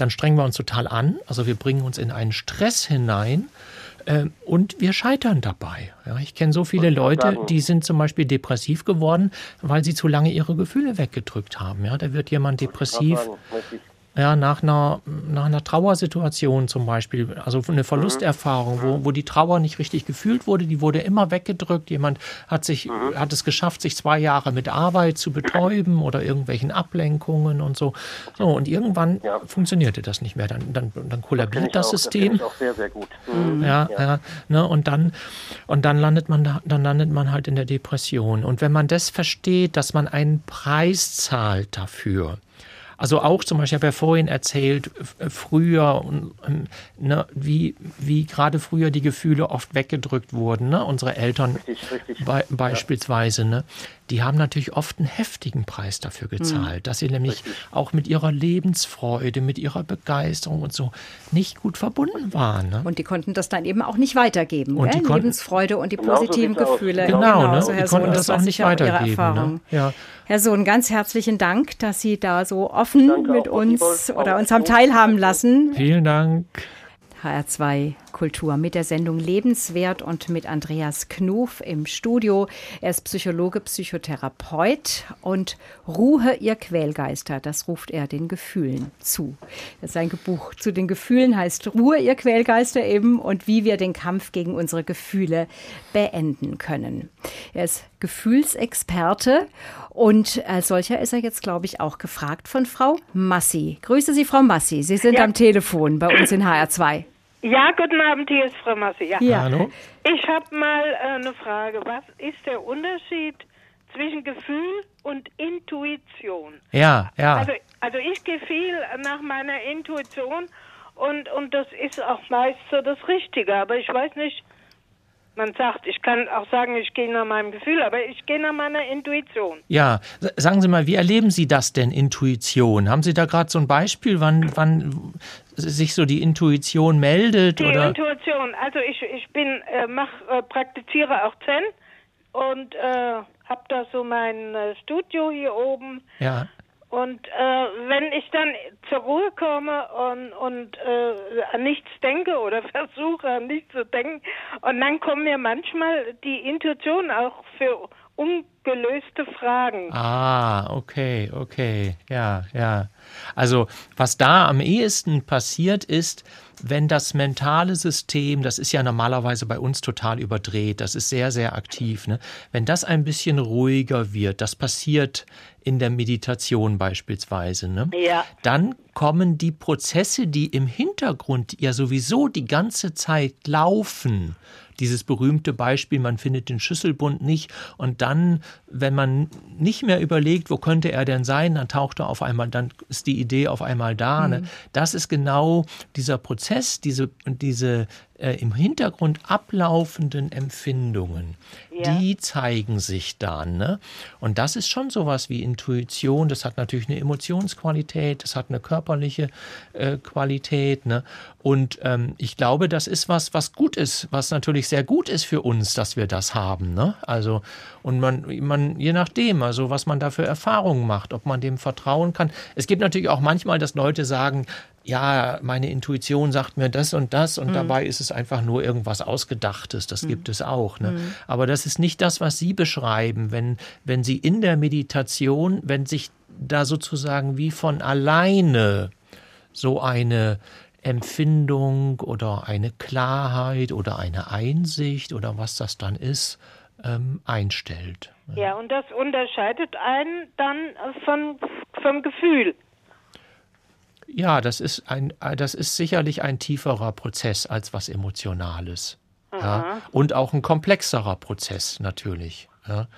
[SPEAKER 3] dann strengen wir uns total an. Also wir bringen uns in einen Stress hinein äh, und wir scheitern dabei. Ja, ich kenne so viele Leute, die sind zum Beispiel depressiv geworden, weil sie zu lange ihre Gefühle weggedrückt haben. Ja, da wird jemand depressiv ja, nach, einer, nach einer Trauersituation zum Beispiel, also eine Verlusterfahrung, wo, wo die Trauer nicht richtig gefühlt wurde, die wurde immer weggedrückt. Jemand hat, sich, mhm. hat es geschafft, sich zwei Jahre mit Arbeit zu betäuben oder irgendwelchen Ablenkungen und so. So, und irgendwann ja. funktionierte das nicht mehr. Dann, dann, dann kollabiert das, das System.
[SPEAKER 4] Das auch sehr, sehr gut.
[SPEAKER 3] Mhm. Ja, ja. ja ne, und dann, und dann landet man da, dann landet man halt in der Depression. Und wenn man das versteht, dass man einen Preis zahlt dafür, also auch zum Beispiel, ich habe ja vorhin erzählt, früher, ähm, ne, wie, wie gerade früher die Gefühle oft weggedrückt wurden. Ne? Unsere Eltern richtig, richtig. Be beispielsweise. Ja. Ne? Die haben natürlich oft einen heftigen Preis dafür gezahlt, hm. dass sie nämlich Richtig. auch mit ihrer Lebensfreude, mit ihrer Begeisterung und so nicht gut verbunden waren. Ne?
[SPEAKER 2] Und die konnten das dann eben auch nicht weitergeben. Und die Lebensfreude und die positiven
[SPEAKER 3] genau
[SPEAKER 2] Gefühle.
[SPEAKER 3] Genau, genau ne? so, Herr die Sohn, das, das auch nicht weitergeben. Ne?
[SPEAKER 2] Ja. Herr Sohn, ganz herzlichen Dank, dass Sie da so offen Danke mit uns oder uns haben teilhaben lassen.
[SPEAKER 3] Vielen Dank.
[SPEAKER 2] HR2 Kultur mit der Sendung Lebenswert und mit Andreas Knuf im Studio. Er ist Psychologe, Psychotherapeut und Ruhe ihr Quälgeister, das ruft er den Gefühlen zu. Sein Buch zu den Gefühlen heißt Ruhe ihr Quälgeister eben und wie wir den Kampf gegen unsere Gefühle beenden können. Er ist Gefühlsexperte und als solcher ist er jetzt, glaube ich, auch gefragt von Frau Massi. Grüße Sie, Frau Massi. Sie sind ja. am Telefon bei uns in HR2.
[SPEAKER 5] Ja, guten Abend, hier ist Frau Massi. Ja.
[SPEAKER 3] ja. Hallo.
[SPEAKER 5] Ich habe mal äh, eine Frage. Was ist der Unterschied zwischen Gefühl und Intuition?
[SPEAKER 3] Ja, ja.
[SPEAKER 5] Also, also ich gehe viel nach meiner Intuition und, und das ist auch meist so das Richtige. Aber ich weiß nicht, man sagt, ich kann auch sagen, ich gehe nach meinem Gefühl, aber ich gehe nach meiner Intuition.
[SPEAKER 3] Ja, sagen Sie mal, wie erleben Sie das denn, Intuition? Haben Sie da gerade so ein Beispiel, wann, wann sich so die Intuition meldet?
[SPEAKER 5] Die
[SPEAKER 3] oder?
[SPEAKER 5] Intuition, also ich, ich bin, äh, mach, äh, praktiziere auch Zen und äh, habe da so mein äh, Studio hier oben.
[SPEAKER 3] Ja.
[SPEAKER 5] Und äh, wenn ich dann zur Ruhe komme und, und äh, an nichts denke oder versuche an nichts zu denken, und dann kommen mir manchmal die Intuition auch für ungelöste Fragen.
[SPEAKER 3] Ah, okay, okay, ja, ja. Also was da am ehesten passiert ist, wenn das mentale System, das ist ja normalerweise bei uns total überdreht, das ist sehr, sehr aktiv, ne? wenn das ein bisschen ruhiger wird, das passiert in der Meditation beispielsweise, ne?
[SPEAKER 5] ja.
[SPEAKER 3] dann kommen die Prozesse, die im Hintergrund ja sowieso die ganze Zeit laufen, dieses berühmte Beispiel, man findet den Schlüsselbund nicht und dann, wenn man nicht mehr überlegt, wo könnte er denn sein, dann taucht er auf einmal, dann ist die Idee auf einmal da. Mhm. Ne? Das ist genau dieser Prozess, diese, diese äh, im Hintergrund ablaufenden Empfindungen, ja. die zeigen sich dann. Ne? Und das ist schon sowas wie Intuition. Das hat natürlich eine Emotionsqualität, das hat eine körperliche äh, Qualität. Ne? Und ähm, ich glaube, das ist was, was gut ist, was natürlich sehr gut ist für uns, dass wir das haben. Ne? Also, und man, man, je nachdem, also was man da für Erfahrungen macht, ob man dem vertrauen kann. Es gibt natürlich auch manchmal, dass Leute sagen, ja, meine Intuition sagt mir das und das und mhm. dabei ist es einfach nur irgendwas Ausgedachtes. Das mhm. gibt es auch. Ne? Mhm. Aber das ist nicht das, was Sie beschreiben, wenn, wenn Sie in der Meditation, wenn sich da sozusagen wie von alleine so eine Empfindung oder eine Klarheit oder eine Einsicht oder was das dann ist, ähm, einstellt.
[SPEAKER 5] Ja, und das unterscheidet einen dann von, vom Gefühl.
[SPEAKER 3] Ja, das ist ein, das ist sicherlich ein tieferer Prozess als was Emotionales. Ja, und auch ein komplexerer Prozess natürlich. Ja.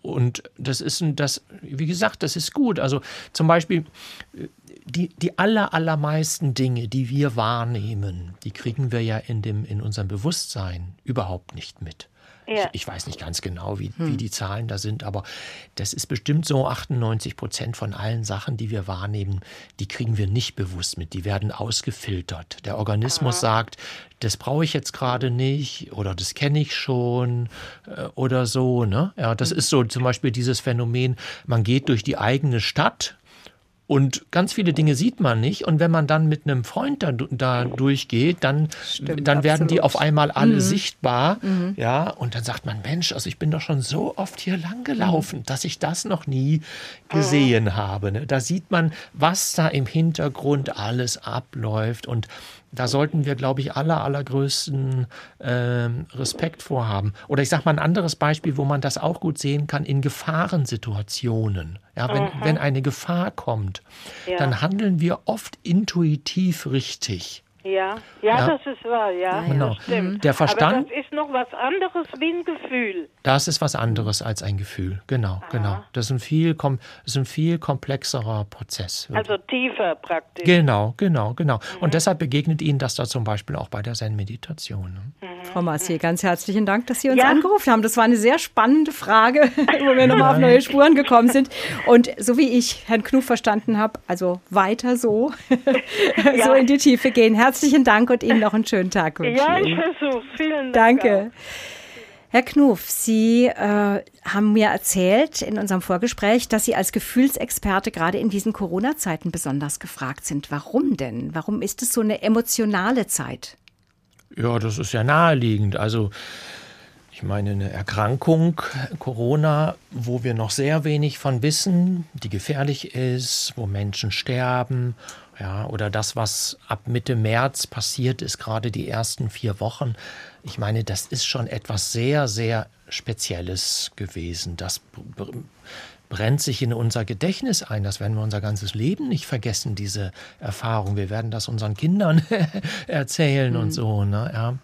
[SPEAKER 3] Und das ist ein, das, wie gesagt, das ist gut. Also zum Beispiel die, die aller, allermeisten Dinge, die wir wahrnehmen, die kriegen wir ja in dem, in unserem Bewusstsein überhaupt nicht mit. Ja. Ich, ich, weiß nicht ganz genau, wie, hm. wie die Zahlen da sind, aber das ist bestimmt so 98 Prozent von allen Sachen, die wir wahrnehmen, die kriegen wir nicht bewusst mit. Die werden ausgefiltert. Der Organismus Aha. sagt, das brauche ich jetzt gerade nicht oder das kenne ich schon äh, oder so. Ne? Ja, das hm. ist so zum Beispiel dieses Phänomen, man geht durch die eigene Stadt und ganz viele Dinge sieht man nicht. Und wenn man dann mit einem Freund da, da durchgeht, dann, Stimmt, dann werden die auf einmal alle mhm. sichtbar. Mhm. Ja, und dann sagt man, Mensch, also ich bin doch schon so oft hier lang gelaufen, mhm. dass ich das noch nie gesehen mhm. habe. Ne? Da sieht man, was da im Hintergrund alles abläuft. Und da sollten wir, glaube ich, aller, allergrößten äh, Respekt vorhaben. Oder ich sage mal ein anderes Beispiel, wo man das auch gut sehen kann, in Gefahrensituationen. Ja, wenn, wenn eine Gefahr kommt, ja. dann handeln wir oft intuitiv richtig.
[SPEAKER 5] Ja, ja, ja, das ist wahr, ja.
[SPEAKER 3] Genau. stimmt. Der Verstand.
[SPEAKER 5] Aber das ist noch was anderes wie ein Gefühl.
[SPEAKER 3] Das ist was anderes als ein Gefühl, genau, Aha. genau. Das ist ein viel, das ist ein viel komplexerer Prozess.
[SPEAKER 5] Also tiefer praktisch.
[SPEAKER 3] Genau, genau, genau. Mhm. Und deshalb begegnet Ihnen das da zum Beispiel auch bei der Zen-Meditation. Ne?
[SPEAKER 2] Mhm. Frau Massier, ganz herzlichen Dank, dass Sie uns ja. angerufen haben. Das war eine sehr spannende Frage, wo wir nochmal auf neue Spuren gekommen sind. Und so wie ich Herrn Knuff verstanden habe, also weiter so, ja. so in die Tiefe gehen. Herzlichen Dank und Ihnen noch einen schönen Tag.
[SPEAKER 5] Ja, ich versuche. Vielen
[SPEAKER 2] Dank. Danke. Auch. Herr Knuff, Sie äh, haben mir erzählt in unserem Vorgespräch, dass Sie als Gefühlsexperte gerade in diesen Corona-Zeiten besonders gefragt sind. Warum denn? Warum ist es so eine emotionale Zeit?
[SPEAKER 3] Ja, das ist ja naheliegend. Also ich meine, eine Erkrankung, Corona, wo wir noch sehr wenig von wissen, die gefährlich ist, wo Menschen sterben, ja, oder das, was ab Mitte März passiert ist, gerade die ersten vier Wochen. Ich meine, das ist schon etwas sehr, sehr Spezielles gewesen. Das brennt sich in unser Gedächtnis ein. Das werden wir unser ganzes Leben nicht vergessen, diese Erfahrung. Wir werden das unseren Kindern erzählen mhm. und so. Ne? Ja.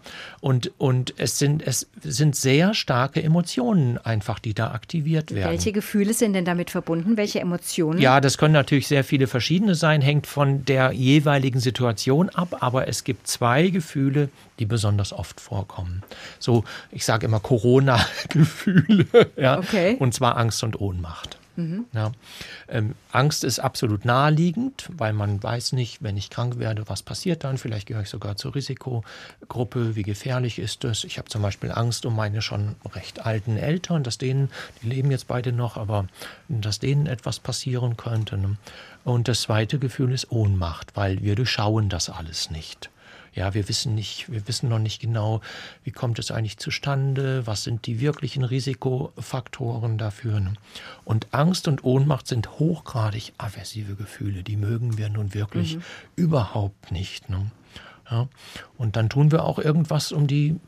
[SPEAKER 3] Und, und es, sind, es sind sehr starke Emotionen einfach, die da aktiviert werden.
[SPEAKER 2] Welche Gefühle sind denn damit verbunden? Welche Emotionen?
[SPEAKER 3] Ja, das können natürlich sehr viele verschiedene sein, hängt von der jeweiligen Situation ab. Aber es gibt zwei Gefühle, die besonders oft vorkommen. So, ich sage immer Corona-Gefühle. ja? Okay. Und zwar Angst und Ohnmacht. Mhm. Ja. Ähm, Angst ist absolut naheliegend, weil man weiß nicht, wenn ich krank werde, was passiert dann. Vielleicht gehöre ich sogar zur Risikogruppe. Wie gefährlich ist es? Ich habe zum Beispiel Angst um meine schon recht alten Eltern, dass denen, die leben jetzt beide noch, aber dass denen etwas passieren könnte. Ne? Und das zweite Gefühl ist Ohnmacht, weil wir durchschauen das alles nicht ja, wir wissen nicht, wir wissen noch nicht genau, wie kommt es eigentlich zustande, was sind die wirklichen Risikofaktoren dafür. Ne? Und Angst und Ohnmacht sind hochgradig aversive Gefühle, die mögen wir nun wirklich mhm. überhaupt nicht. Ne? Ja, und dann tun wir auch irgendwas, um die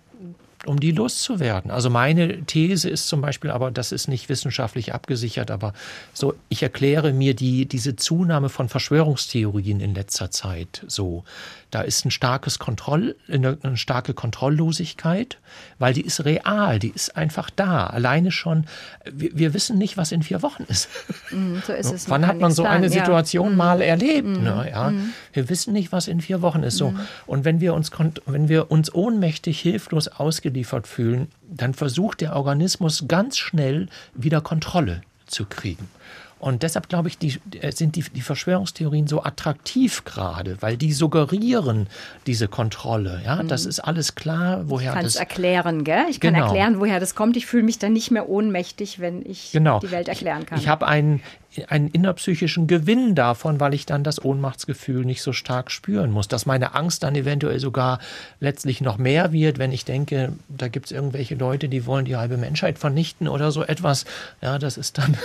[SPEAKER 3] um die loszuwerden. Also meine These ist zum Beispiel, aber das ist nicht wissenschaftlich abgesichert, aber so, ich erkläre mir die, diese Zunahme von Verschwörungstheorien in letzter Zeit so. Da ist ein starkes Kontroll, eine, starke Kontrolllosigkeit, weil die ist real, die ist einfach da. Alleine schon, wir, wir wissen nicht, was in vier Wochen ist.
[SPEAKER 2] Mm, so ist es.
[SPEAKER 3] Wann hat man so
[SPEAKER 2] planen,
[SPEAKER 3] eine Situation
[SPEAKER 2] ja.
[SPEAKER 3] mal erlebt?
[SPEAKER 2] Mhm.
[SPEAKER 3] Ne, ja? Wir wissen nicht, was in vier Wochen ist. So. Und wenn wir, uns, wenn wir uns ohnmächtig, hilflos ausgeliefert fühlen, dann versucht der Organismus ganz schnell wieder Kontrolle zu kriegen. Und deshalb glaube ich, die, äh, sind die, die Verschwörungstheorien so attraktiv gerade, weil die suggerieren diese Kontrolle. Ja, das ist alles klar, woher
[SPEAKER 2] Ich kann es
[SPEAKER 3] das.
[SPEAKER 2] erklären, gell? Ich kann
[SPEAKER 3] Genau.
[SPEAKER 2] erklären, woher das kommt. Ich fühle mich dann nicht mehr ohnmächtig, wenn ich
[SPEAKER 3] Genau.
[SPEAKER 2] die Welt erklären kann.
[SPEAKER 3] Ich habe einen, einen innerpsychischen Gewinn davon, weil ich dann das Ohnmachtsgefühl nicht so stark spüren muss. Dass meine Angst dann eventuell sogar letztlich noch mehr wird, wenn ich denke, da gibt es irgendwelche Leute, die wollen die halbe Menschheit vernichten oder so etwas. Ja, das ist dann,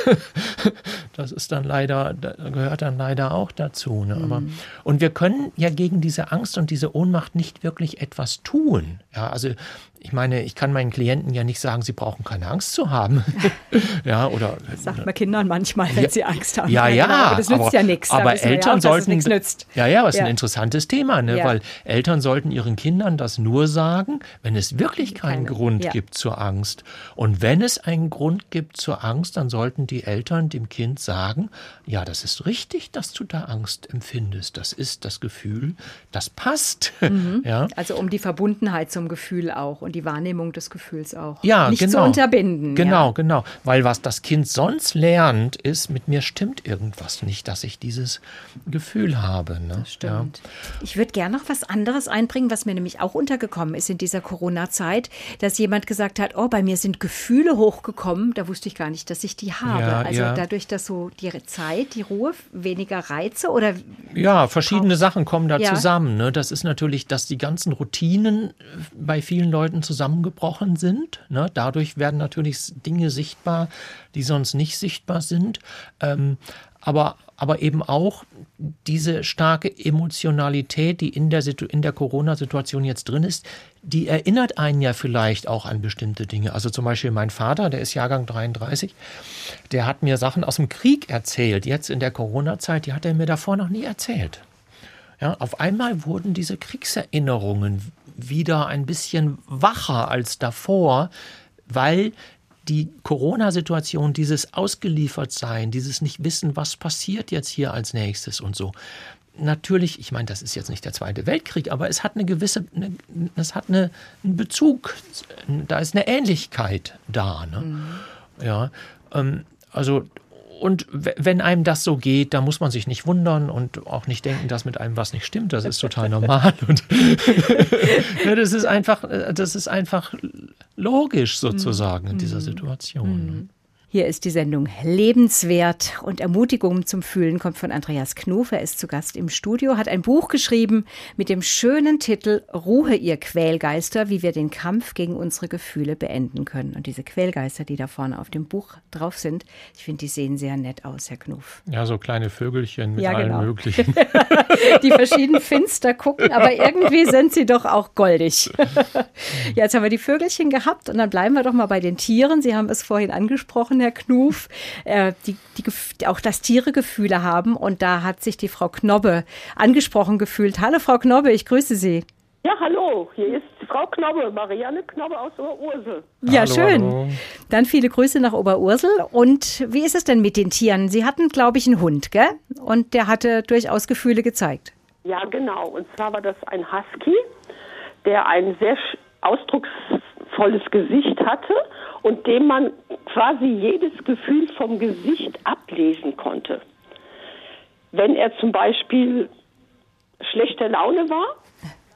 [SPEAKER 3] das ist dann leider, gehört dann leider auch dazu. Ne? Aber, und wir können ja gegen diese Angst und diese Ohnmacht nicht wirklich etwas tun. Ja, also ich meine, ich kann meinen Klienten ja nicht sagen, sie brauchen keine Angst zu haben. ja, oder
[SPEAKER 2] Das sagt man Kindern manchmal, wenn sie Angst haben.
[SPEAKER 3] ja, ja,
[SPEAKER 2] genau, aber das nützt
[SPEAKER 3] aber,
[SPEAKER 2] ja nichts.
[SPEAKER 3] Aber Eltern
[SPEAKER 2] ja auch,
[SPEAKER 3] sollten. Ja, ja, aber es ist
[SPEAKER 2] Ja.
[SPEAKER 3] ein interessantes Thema, ne?
[SPEAKER 2] Ja.
[SPEAKER 3] weil Eltern sollten ihren Kindern das nur sagen, wenn es wirklich keinen
[SPEAKER 2] Keine-
[SPEAKER 3] Grund
[SPEAKER 2] ja.
[SPEAKER 3] gibt zur Angst. Und wenn es einen Grund gibt zur Angst, dann sollten die Eltern dem Kind sagen: Ja, das ist richtig, dass du da Angst empfindest. Das ist das Gefühl, das passt.
[SPEAKER 2] Mhm.
[SPEAKER 3] Ja.
[SPEAKER 2] Also um die Verbundenheit zum Gefühl auch und die Wahrnehmung des Gefühls auch.
[SPEAKER 3] Ja,
[SPEAKER 2] nicht
[SPEAKER 3] genau.
[SPEAKER 2] zu unterbinden.
[SPEAKER 3] Genau,
[SPEAKER 2] Ja.
[SPEAKER 3] genau. Weil was das Kind sonst lernt, ist, mit mir stimmt irgendwas nicht, dass ich dieses Gefühl habe. Ne?
[SPEAKER 2] Stimmt. Ich würde gerne noch was anderes einbringen, was mir nämlich auch untergekommen ist in dieser Corona-Zeit, dass jemand gesagt hat, oh, bei mir sind Gefühle hochgekommen, da wusste ich gar nicht, dass ich die habe.
[SPEAKER 3] Ja,
[SPEAKER 2] also
[SPEAKER 3] ja.
[SPEAKER 2] dadurch, dass so die Zeit, die Ruhe, weniger Reize oder
[SPEAKER 3] Ja, verschiedene Sachen kommen da
[SPEAKER 2] Ja.
[SPEAKER 3] zusammen. Ne? Das ist natürlich, dass die ganzen Routinen äh, bei vielen Leuten zusammengebrochen sind. Ne? Dadurch werden natürlich Dinge sichtbar, die sonst nicht sichtbar sind. Ähm, aber, aber eben auch diese starke Emotionalität, die in der, in der Corona-Situation jetzt drin ist, die erinnert einen ja vielleicht auch an bestimmte Dinge. Also zum Beispiel mein Vater, der ist Jahrgang 33, der hat mir Sachen aus dem Krieg erzählt, jetzt in der Corona-Zeit, die hat er mir davor noch nie erzählt. Ja, auf einmal wurden diese Kriegserinnerungen wieder ein bisschen wacher als davor, weil die Corona-Situation, dieses Ausgeliefertsein, dieses nicht wissen, was passiert jetzt hier als nächstes und so. Natürlich, ich meine, das ist jetzt nicht der Zweite Weltkrieg, aber es hat eine gewisse, eine, es hat eine, einen Bezug, da ist eine Ähnlichkeit da. Ne? Ja, ähm, also und wenn einem das so geht, da muss man sich nicht wundern und auch nicht denken, dass mit einem was nicht stimmt. Das ist total normal. Und das ist einfach, äh, das ist einfach logisch sozusagen in dieser Situation.
[SPEAKER 2] Hier ist die Sendung Lebenswert und Ermutigung zum Fühlen kommt von Andreas Knuf. Er ist zu Gast im Studio, hat ein Buch geschrieben mit dem schönen Titel Ruhe, ihr Quälgeister, wie wir den Kampf gegen unsere Gefühle beenden können. Und diese Quälgeister, die da vorne auf dem Buch drauf sind, ich finde, die sehen sehr nett aus, Herr Knuf.
[SPEAKER 3] Ja, so kleine Vögelchen mit
[SPEAKER 2] Ja,
[SPEAKER 3] allen
[SPEAKER 2] genau.
[SPEAKER 3] möglichen.
[SPEAKER 2] Die verschieden finster gucken, aber irgendwie sind sie doch auch goldig. Ja, jetzt haben wir die Vögelchen gehabt und dann bleiben wir doch mal bei den Tieren. Sie haben es vorhin angesprochen, Herr Knuf, äh, die, die, auch dass Tiere Gefühle haben und da hat sich die Frau Knobbe angesprochen gefühlt. Hallo Frau Knobbe, ich grüße Sie.
[SPEAKER 6] Ja, hallo, hier ist Frau Knobbe, Marianne Knobbe aus Ursel.
[SPEAKER 2] Ja,
[SPEAKER 3] Hallo,
[SPEAKER 2] schön.
[SPEAKER 3] hallo.
[SPEAKER 2] Dann viele Grüße nach Oberursel. Und wie ist es denn mit den Tieren? Sie hatten, glaube ich, einen Hund, gell? Und der hatte durchaus Gefühle gezeigt.
[SPEAKER 6] Ja, genau. Und zwar war das ein Husky, der ein sehr sch- ausdrucksvolles Gesicht hatte und dem man quasi jedes Gefühl vom Gesicht ablesen konnte. Wenn er zum Beispiel schlechter Laune war,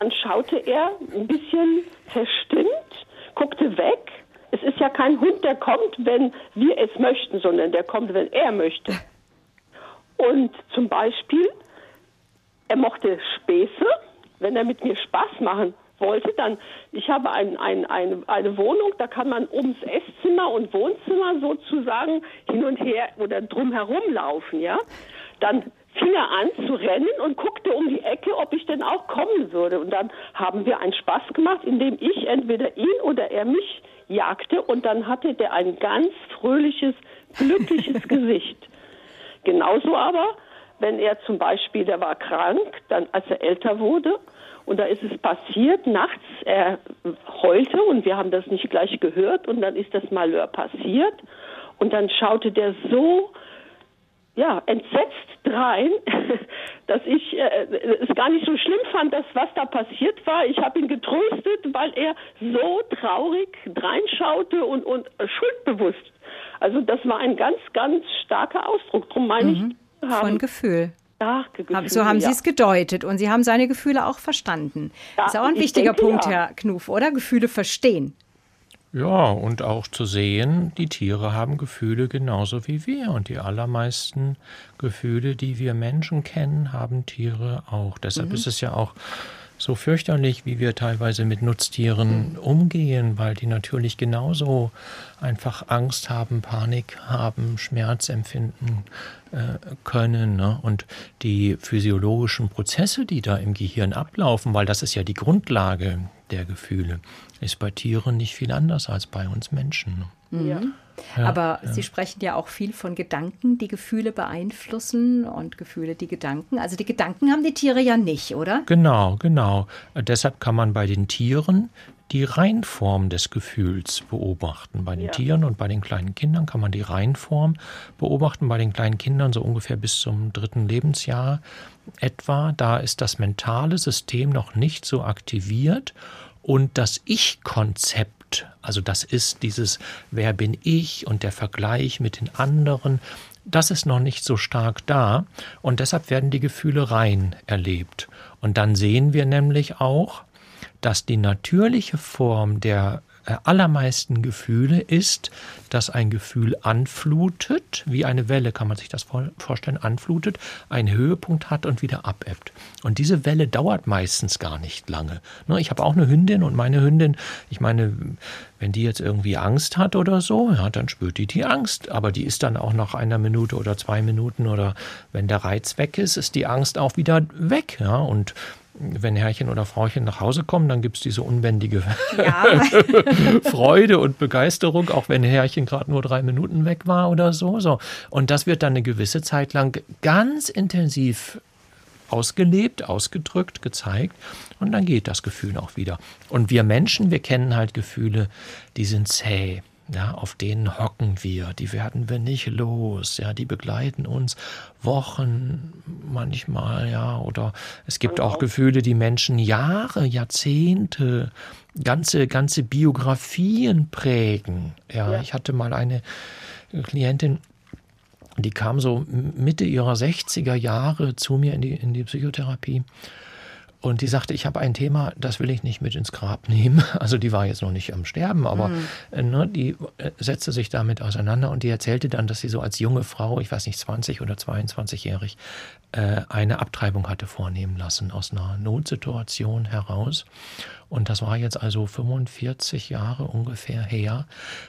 [SPEAKER 6] dann schaute er ein bisschen verstimmt, guckte weg. Es ist ja kein Hund, der kommt, wenn wir es möchten, sondern der kommt, wenn er möchte. Und zum Beispiel, er mochte Späße, wenn er mit mir Spaß machen wollte, dann, ich habe ein, ein, eine, eine Wohnung, da kann man ums Esszimmer und Wohnzimmer sozusagen hin und her oder drum herum laufen, ja. dann fing er an zu rennen und guckte um die Ecke, ob ich denn auch kommen würde. Und dann haben wir einen Spaß gemacht, indem ich entweder ihn oder er mich jagte und dann hatte der ein ganz fröhliches, glückliches Gesicht. Genauso aber, wenn er zum Beispiel, der war krank, dann als er älter wurde und da ist es passiert, nachts, er heulte und wir haben das nicht gleich gehört und dann ist das Malheur passiert und dann schaute der so ja, entsetzt drein, dass ich äh, es gar nicht so schlimm fand, dass was da passiert war. Ich habe ihn getröstet, weil er so traurig reinschaute und, und schuldbewusst. Also das war ein ganz, ganz starker Ausdruck. Drum meine mhm.
[SPEAKER 2] ich, haben von Gefühl. Gefühle, so haben. Sie es gedeutet und Sie haben seine Gefühle auch verstanden. Ja, das ist auch ein wichtiger denke, Punkt, ja. Herr Knuf, oder? Gefühle verstehen.
[SPEAKER 3] Ja, und auch zu sehen, die Tiere haben Gefühle genauso wie wir. Und die allermeisten Gefühle, die wir Menschen kennen, haben Tiere auch. Deshalb mhm. ist es ja auch so fürchterlich, wie wir teilweise mit Nutztieren umgehen, weil die natürlich genauso einfach Angst haben, Panik haben, Schmerz empfinden äh, können. Ne? Und die physiologischen Prozesse, die da im Gehirn ablaufen, weil das ist ja die Grundlage der Gefühle, ist bei Tieren nicht viel anders als bei uns Menschen.
[SPEAKER 2] Mhm. Ja. Ja, Aber ja. Sie sprechen ja auch viel von Gedanken, die Gefühle beeinflussen und Gefühle, die Gedanken. Also die Gedanken haben die Tiere ja nicht, oder?
[SPEAKER 3] Genau, genau. Deshalb kann man bei den Tieren die Reinform des Gefühls beobachten. Bei den ja. Tieren und bei den kleinen Kindern kann man die Reinform beobachten. Bei den kleinen Kindern so ungefähr bis zum dritten Lebensjahr etwa. Da ist das mentale System noch nicht so aktiviert und das Ich-Konzept, also das ist dieses Wer bin ich und der Vergleich mit den anderen, das ist noch nicht so stark da und deshalb werden die Gefühle rein erlebt. Und dann sehen wir nämlich auch, dass die natürliche Form der allermeisten Gefühle ist, dass ein Gefühl anflutet, wie eine Welle kann man sich das vorstellen, anflutet, einen Höhepunkt hat und wieder abebbt. Und diese Welle dauert meistens gar nicht lange. Ne, ich habe auch eine Hündin und meine Hündin, ich meine, wenn die jetzt irgendwie Angst hat oder so, ja, dann spürt die die Angst. Aber die ist dann auch nach einer Minute oder zwei Minuten oder wenn der Reiz weg ist, ist die Angst auch wieder weg. Ja, und wenn Herrchen oder Frauchen nach Hause kommen, dann gibt es diese unbändige ja. Freude und Begeisterung, auch wenn Herrchen gerade nur drei Minuten weg war oder so, so. Und das wird dann eine gewisse Zeit lang ganz intensiv ausgelebt, ausgedrückt, gezeigt und dann geht das Gefühl auch wieder. Und wir Menschen, wir kennen halt Gefühle, die sind zäh. Ja, auf denen hocken wir, die werden wir nicht los, ja, die begleiten uns Wochen manchmal, ja, oder es gibt auch Gefühle, die Menschen Jahre, Jahrzehnte, ganze, ganze Biografien prägen. Ja, ja. ich hatte mal eine Klientin, die kam so Mitte ihrer 60er Jahre zu mir in die, in die Psychotherapie und die sagte, ich habe ein Thema, das will ich nicht mit ins Grab nehmen. Also die war jetzt noch nicht am Sterben, aber mhm. ne, die äh, setzte sich damit auseinander und die erzählte dann, dass sie so als junge Frau, ich weiß nicht, 20 oder 22-jährig, äh, eine Abtreibung hatte vornehmen lassen aus einer Notsituation heraus. Und das war jetzt also 45 Jahre ungefähr her.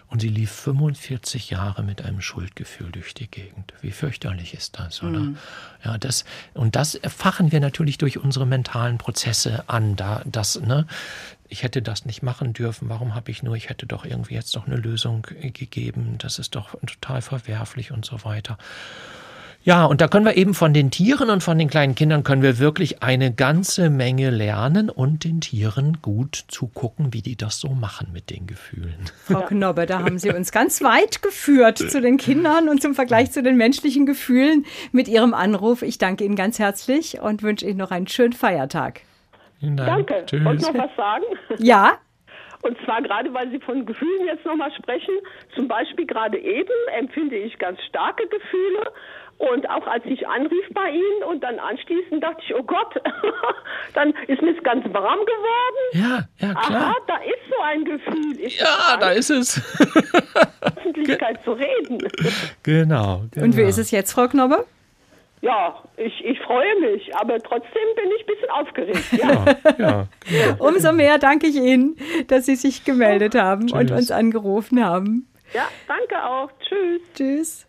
[SPEAKER 3] Und sie lief 45 Jahre mit einem Schuldgefühl durch die Gegend. Wie fürchterlich ist das, oder? Mhm. Ja, das, und das erfachen wir natürlich durch unsere mentalen Prozesse an. Da, das, ne, ich hätte das nicht machen dürfen, warum habe ich nur, ich hätte doch irgendwie jetzt doch eine Lösung gegeben, das ist doch total verwerflich und so weiter. Ja, und da können wir eben von den Tieren und von den kleinen Kindern können wir wirklich eine ganze Menge lernen und den Tieren gut zugucken, wie die das so machen mit den Gefühlen.
[SPEAKER 2] Frau Knobbe, da haben Sie uns ganz weit geführt zu den Kindern und zum Vergleich zu den menschlichen Gefühlen mit Ihrem Anruf. Ich danke Ihnen ganz herzlich und wünsche Ihnen noch einen schönen Feiertag.
[SPEAKER 6] Danke. Tschüss. Und noch was sagen?
[SPEAKER 2] Ja.
[SPEAKER 6] Und zwar gerade, weil Sie von Gefühlen jetzt nochmal sprechen. Zum Beispiel gerade eben empfinde ich ganz starke Gefühle. Und auch als ich anrief bei Ihnen und dann anschließend dachte ich, oh Gott, dann ist mir ganz warm geworden.
[SPEAKER 3] Ja, ja, klar. Aha,
[SPEAKER 6] da ist so ein Gefühl.
[SPEAKER 3] Ist ja, da ist es.
[SPEAKER 6] Öffentlichkeit zu reden.
[SPEAKER 3] Genau, genau.
[SPEAKER 2] Und wie ist es jetzt, Frau Knobbe?
[SPEAKER 6] Ja, ich, ich freue mich, aber trotzdem bin ich ein bisschen aufgeregt. Ja.
[SPEAKER 2] ja, ja Umso mehr danke ich Ihnen, dass Sie sich gemeldet haben Tschüss. und uns angerufen haben.
[SPEAKER 6] Ja, danke auch. Tschüss.
[SPEAKER 2] Tschüss.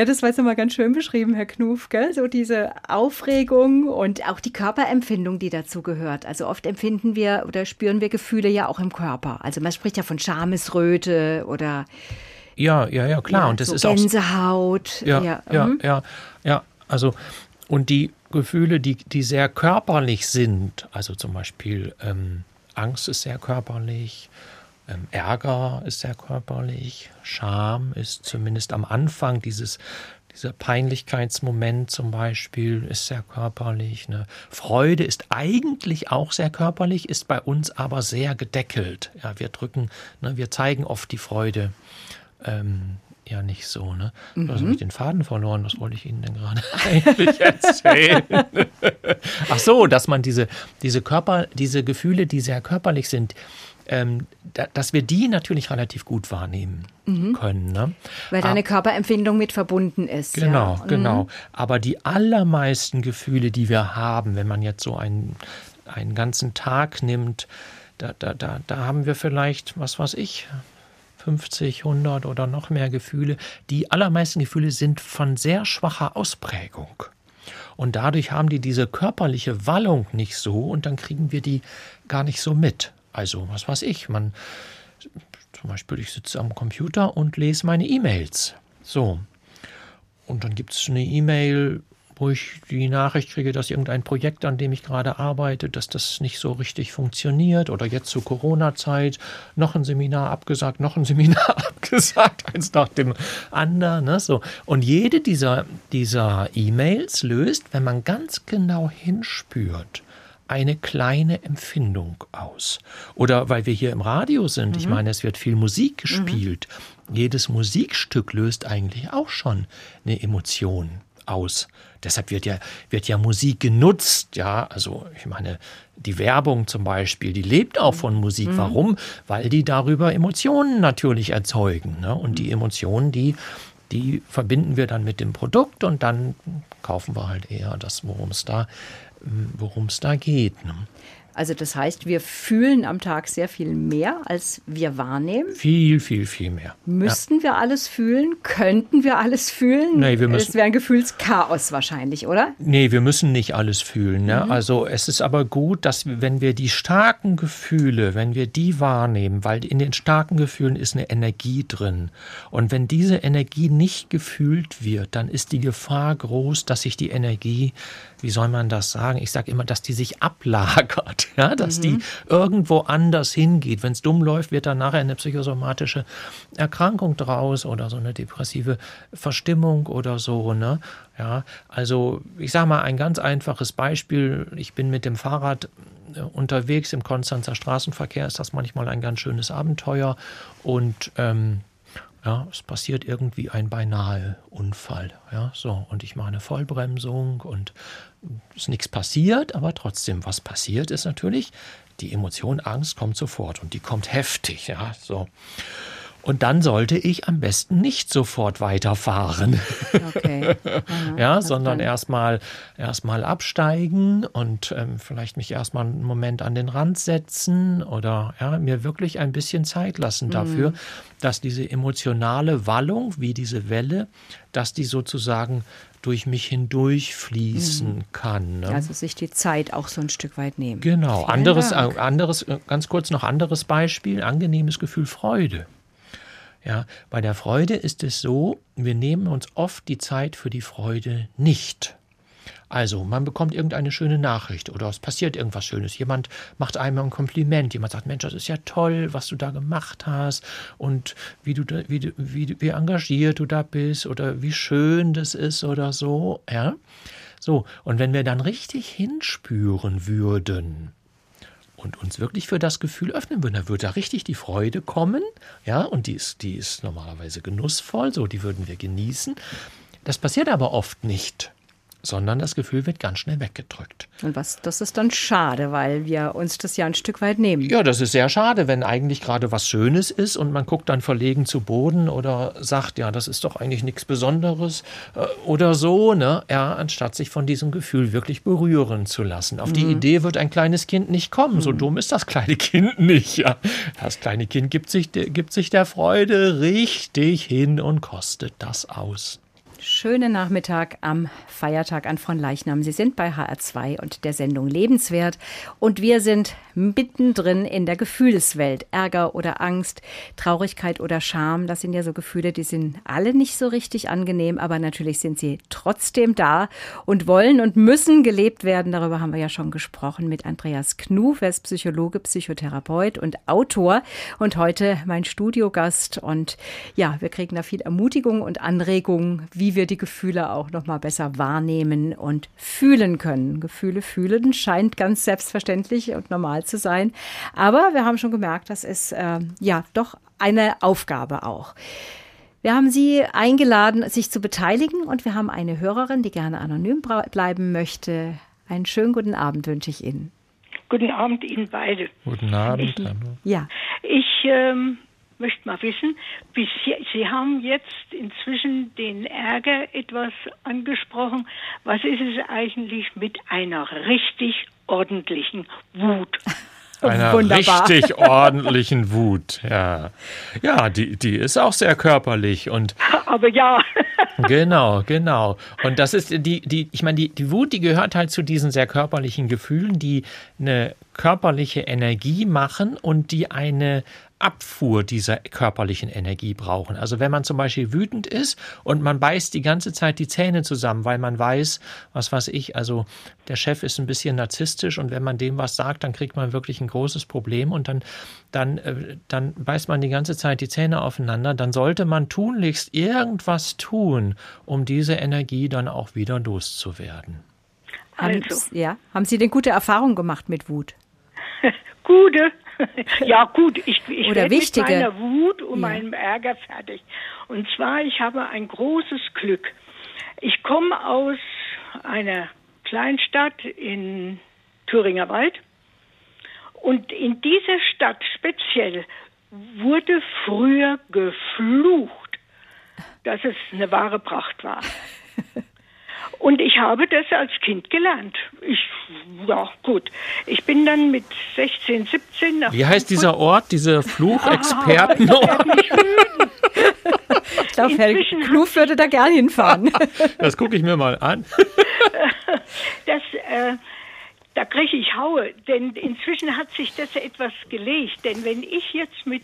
[SPEAKER 2] Ja, das war jetzt nochmal ganz schön beschrieben, Herr Knuf, gell? So diese Aufregung und auch die Körperempfindung, die dazu gehört. Also oft empfinden wir oder spüren wir Gefühle ja auch im Körper. Also man spricht ja von Schamesröte oder
[SPEAKER 3] ja, ja, ja, klar.
[SPEAKER 2] Ja,
[SPEAKER 3] und das
[SPEAKER 2] so
[SPEAKER 3] ist
[SPEAKER 2] Gänsehaut.
[SPEAKER 3] auch ja, ja, ja,
[SPEAKER 2] mhm.
[SPEAKER 3] ja, ja. Also und die Gefühle, die, die sehr körperlich sind, also zum Beispiel ähm, Angst ist sehr körperlich, ähm, Ärger ist sehr körperlich, Scham ist zumindest am Anfang dieses dieser Peinlichkeitsmoment zum Beispiel ist sehr körperlich. Ne? Freude ist eigentlich auch sehr körperlich, ist bei uns aber sehr gedeckelt. Ja, wir drücken, ne, wir zeigen oft die Freude ähm, ja nicht so. Ne? Mhm. Also habe ich den Faden verloren. Was wollte ich Ihnen denn gerade eigentlich erzählen? Ach so, dass man diese, diese Körper, diese Gefühle, die sehr körperlich sind, ähm, da, dass wir die natürlich relativ gut wahrnehmen mhm. können. Ne?
[SPEAKER 2] Weil da eine Körperempfindung mit verbunden ist.
[SPEAKER 3] Genau,
[SPEAKER 2] ja.
[SPEAKER 3] genau. Mhm. Aber die allermeisten Gefühle, die wir haben, wenn man jetzt so einen, einen ganzen Tag nimmt, da, da, da, da haben wir vielleicht, was weiß ich, 50, 100 oder noch mehr Gefühle. Die allermeisten Gefühle sind von sehr schwacher Ausprägung. Und dadurch haben die diese körperliche Wallung nicht so und dann kriegen wir die gar nicht so mit. Also, was weiß ich, man, zum Beispiel, ich sitze am Computer und lese meine E-Mails. So. Und dann gibt es eine E-Mail, wo ich die Nachricht kriege, dass irgendein Projekt, an dem ich gerade arbeite, dass das nicht so richtig funktioniert. Oder jetzt zur Corona-Zeit noch ein Seminar abgesagt, noch ein Seminar abgesagt, eins nach dem anderen. Ne? So. Und jede dieser, dieser E-Mails löst, wenn man ganz genau hinspürt, eine kleine Empfindung aus. Oder weil wir hier im Radio sind, mhm. ich meine, es wird viel Musik gespielt. Mhm. Jedes Musikstück löst eigentlich auch schon eine Emotion aus. Deshalb wird ja, wird ja Musik genutzt, ja, also ich meine, die Werbung zum Beispiel, die lebt auch von Musik. Mhm. Warum? Weil die darüber Emotionen natürlich erzeugen. Ne? Und die Emotionen, die, die verbinden wir dann mit dem Produkt und dann kaufen wir halt eher das, worum es da worum es da geht. Ne?
[SPEAKER 2] Also das heißt, wir fühlen am Tag sehr viel mehr, als wir wahrnehmen.
[SPEAKER 3] Viel, viel, viel mehr.
[SPEAKER 2] Müssten ja. wir alles fühlen? Könnten wir alles fühlen?
[SPEAKER 3] Nee, wir müssen,
[SPEAKER 2] es wäre ein Gefühlschaos wahrscheinlich, oder?
[SPEAKER 3] Nee, wir müssen nicht alles fühlen. Ne? Mhm. Also es ist aber gut, dass wenn wir die starken Gefühle, wenn wir die wahrnehmen, weil in den starken Gefühlen ist eine Energie drin. Und wenn diese Energie nicht gefühlt wird, dann ist die Gefahr groß, dass sich die Energie wie soll man das sagen? Ich sage immer, dass die sich ablagert, ja, dass mhm. die irgendwo anders hingeht. Wenn es dumm läuft, wird dann nachher eine psychosomatische Erkrankung draus oder so eine depressive Verstimmung oder so. Ne? Ja, also ich sage mal ein ganz einfaches Beispiel. Ich bin mit dem Fahrrad äh, unterwegs im Konstanzer Straßenverkehr. Ist das manchmal ein ganz schönes Abenteuer und ähm, ja, es passiert irgendwie ein beinahe Unfall. Ja, so. Und ich mache eine Vollbremsung und ist nichts passiert, aber trotzdem, was passiert ist natürlich, die Emotion Angst kommt sofort und die kommt heftig. Ja, so. Und dann sollte ich am besten nicht sofort weiterfahren. Okay. Aha, ja, sondern erstmal erstmal absteigen und ähm, vielleicht mich erstmal einen Moment an den Rand setzen oder ja, mir wirklich ein bisschen Zeit lassen mhm. dafür, mhm. dass diese emotionale Wallung, wie diese Welle, dass die sozusagen durch mich hindurch fließen mhm. kann. Ne?
[SPEAKER 2] Also sich die Zeit auch so ein Stück weit nehmen.
[SPEAKER 3] Genau. anderes, äh, anderes, äh, ganz kurz noch anderes Beispiel, angenehmes Gefühl Freude. Ja, bei der Freude ist es so, wir nehmen uns oft die Zeit für die Freude nicht. Also, man bekommt irgendeine schöne Nachricht oder es passiert irgendwas Schönes. Jemand macht einem ein Kompliment. Jemand sagt, Mensch, das ist ja toll, was du da gemacht hast und wie du, da, wie, wie, wie engagiert du da bist oder wie schön das ist oder so. Ja? So, und wenn wir dann richtig hinspüren würden, und uns wirklich für das Gefühl öffnen würden, da würde da richtig die Freude kommen, ja, und die ist, die ist normalerweise genussvoll, so die würden wir genießen. Das passiert aber oft nicht sondern das Gefühl wird ganz schnell weggedrückt.
[SPEAKER 2] Und was, das ist dann schade, weil wir uns das ja ein Stück weit nehmen.
[SPEAKER 3] Ja, das ist sehr schade, wenn eigentlich gerade was Schönes ist und man guckt dann verlegen zu Boden oder sagt, ja, das ist doch eigentlich nichts Besonderes äh, oder so, ne? Ja, anstatt sich von diesem Gefühl wirklich berühren zu lassen. Auf mhm. die Idee wird ein kleines Kind nicht kommen. Mhm. So dumm ist das kleine Kind nicht, ja. Das kleine Kind gibt sich, gibt sich der Freude richtig hin und kostet das aus.
[SPEAKER 2] Schönen Nachmittag am Feiertag an von Leichnam. Sie sind bei HR2 und der Sendung Lebenswert und wir sind mittendrin in der Gefühlswelt. Ärger oder Angst, Traurigkeit oder Scham, das sind ja so Gefühle, die sind alle nicht so richtig angenehm, aber natürlich sind sie trotzdem da und wollen und müssen gelebt werden. Darüber haben wir ja schon gesprochen mit Andreas Knuf. Er ist Psychologe, Psychotherapeut und Autor und heute mein Studiogast und ja, wir kriegen da viel Ermutigung und Anregung, wie wir die Gefühle auch noch mal besser wahrnehmen und fühlen können. Gefühle fühlen scheint ganz selbstverständlich und normal zu sein, aber wir haben schon gemerkt, das ist äh, ja doch eine Aufgabe auch. Wir haben Sie eingeladen, sich zu beteiligen und wir haben eine Hörerin, die gerne anonym bleiben möchte. Einen schönen guten Abend wünsche ich Ihnen.
[SPEAKER 7] Guten Abend Ihnen beide.
[SPEAKER 3] Guten Abend.
[SPEAKER 7] Ich, ja. Ich ähm, möchte mal wissen, wie Sie, Sie haben jetzt inzwischen den Ärger etwas angesprochen. Was ist es eigentlich mit einer richtig ordentlichen Wut?
[SPEAKER 3] Einer Wunderbar. richtig ordentlichen Wut, ja. Ja, die, die ist auch sehr körperlich und.
[SPEAKER 7] Aber ja.
[SPEAKER 3] genau, genau. Und das ist die, die, ich meine, die, die Wut, die gehört halt zu diesen sehr körperlichen Gefühlen, die eine körperliche Energie machen und die eine, Abfuhr dieser körperlichen Energie brauchen. Also wenn man zum Beispiel wütend ist und man beißt die ganze Zeit die Zähne zusammen, weil man weiß, was weiß ich, also der Chef ist ein bisschen narzisstisch und wenn man dem was sagt, dann kriegt man wirklich ein großes Problem und dann, dann, äh, dann beißt man die ganze Zeit die Zähne aufeinander, dann sollte man tunlichst irgendwas tun, um diese Energie dann auch wieder loszuwerden.
[SPEAKER 2] Also. Ja, haben Sie denn gute Erfahrungen gemacht mit Wut?
[SPEAKER 7] gute ja gut, ich, ich
[SPEAKER 2] Oder werde wichtige. mit
[SPEAKER 7] meiner Wut und ja. meinem Ärger fertig. Und zwar, ich habe ein großes Glück. Ich komme aus einer Kleinstadt in Thüringer Wald. Und in dieser Stadt speziell wurde früher geflucht, dass es eine wahre Pracht war. Und ich habe das als Kind gelernt. Ich, ja, gut. Ich bin dann mit 16, 17 nach
[SPEAKER 3] Wie heißt Frankfurt. dieser Ort, diese Fluchexpertenort?
[SPEAKER 2] ich glaube, Herr Knuf würde da gern hinfahren.
[SPEAKER 3] Das gucke ich mir mal an.
[SPEAKER 7] Das, äh, da kriege ich Haue, denn inzwischen hat sich das etwas gelegt. Denn wenn ich jetzt mit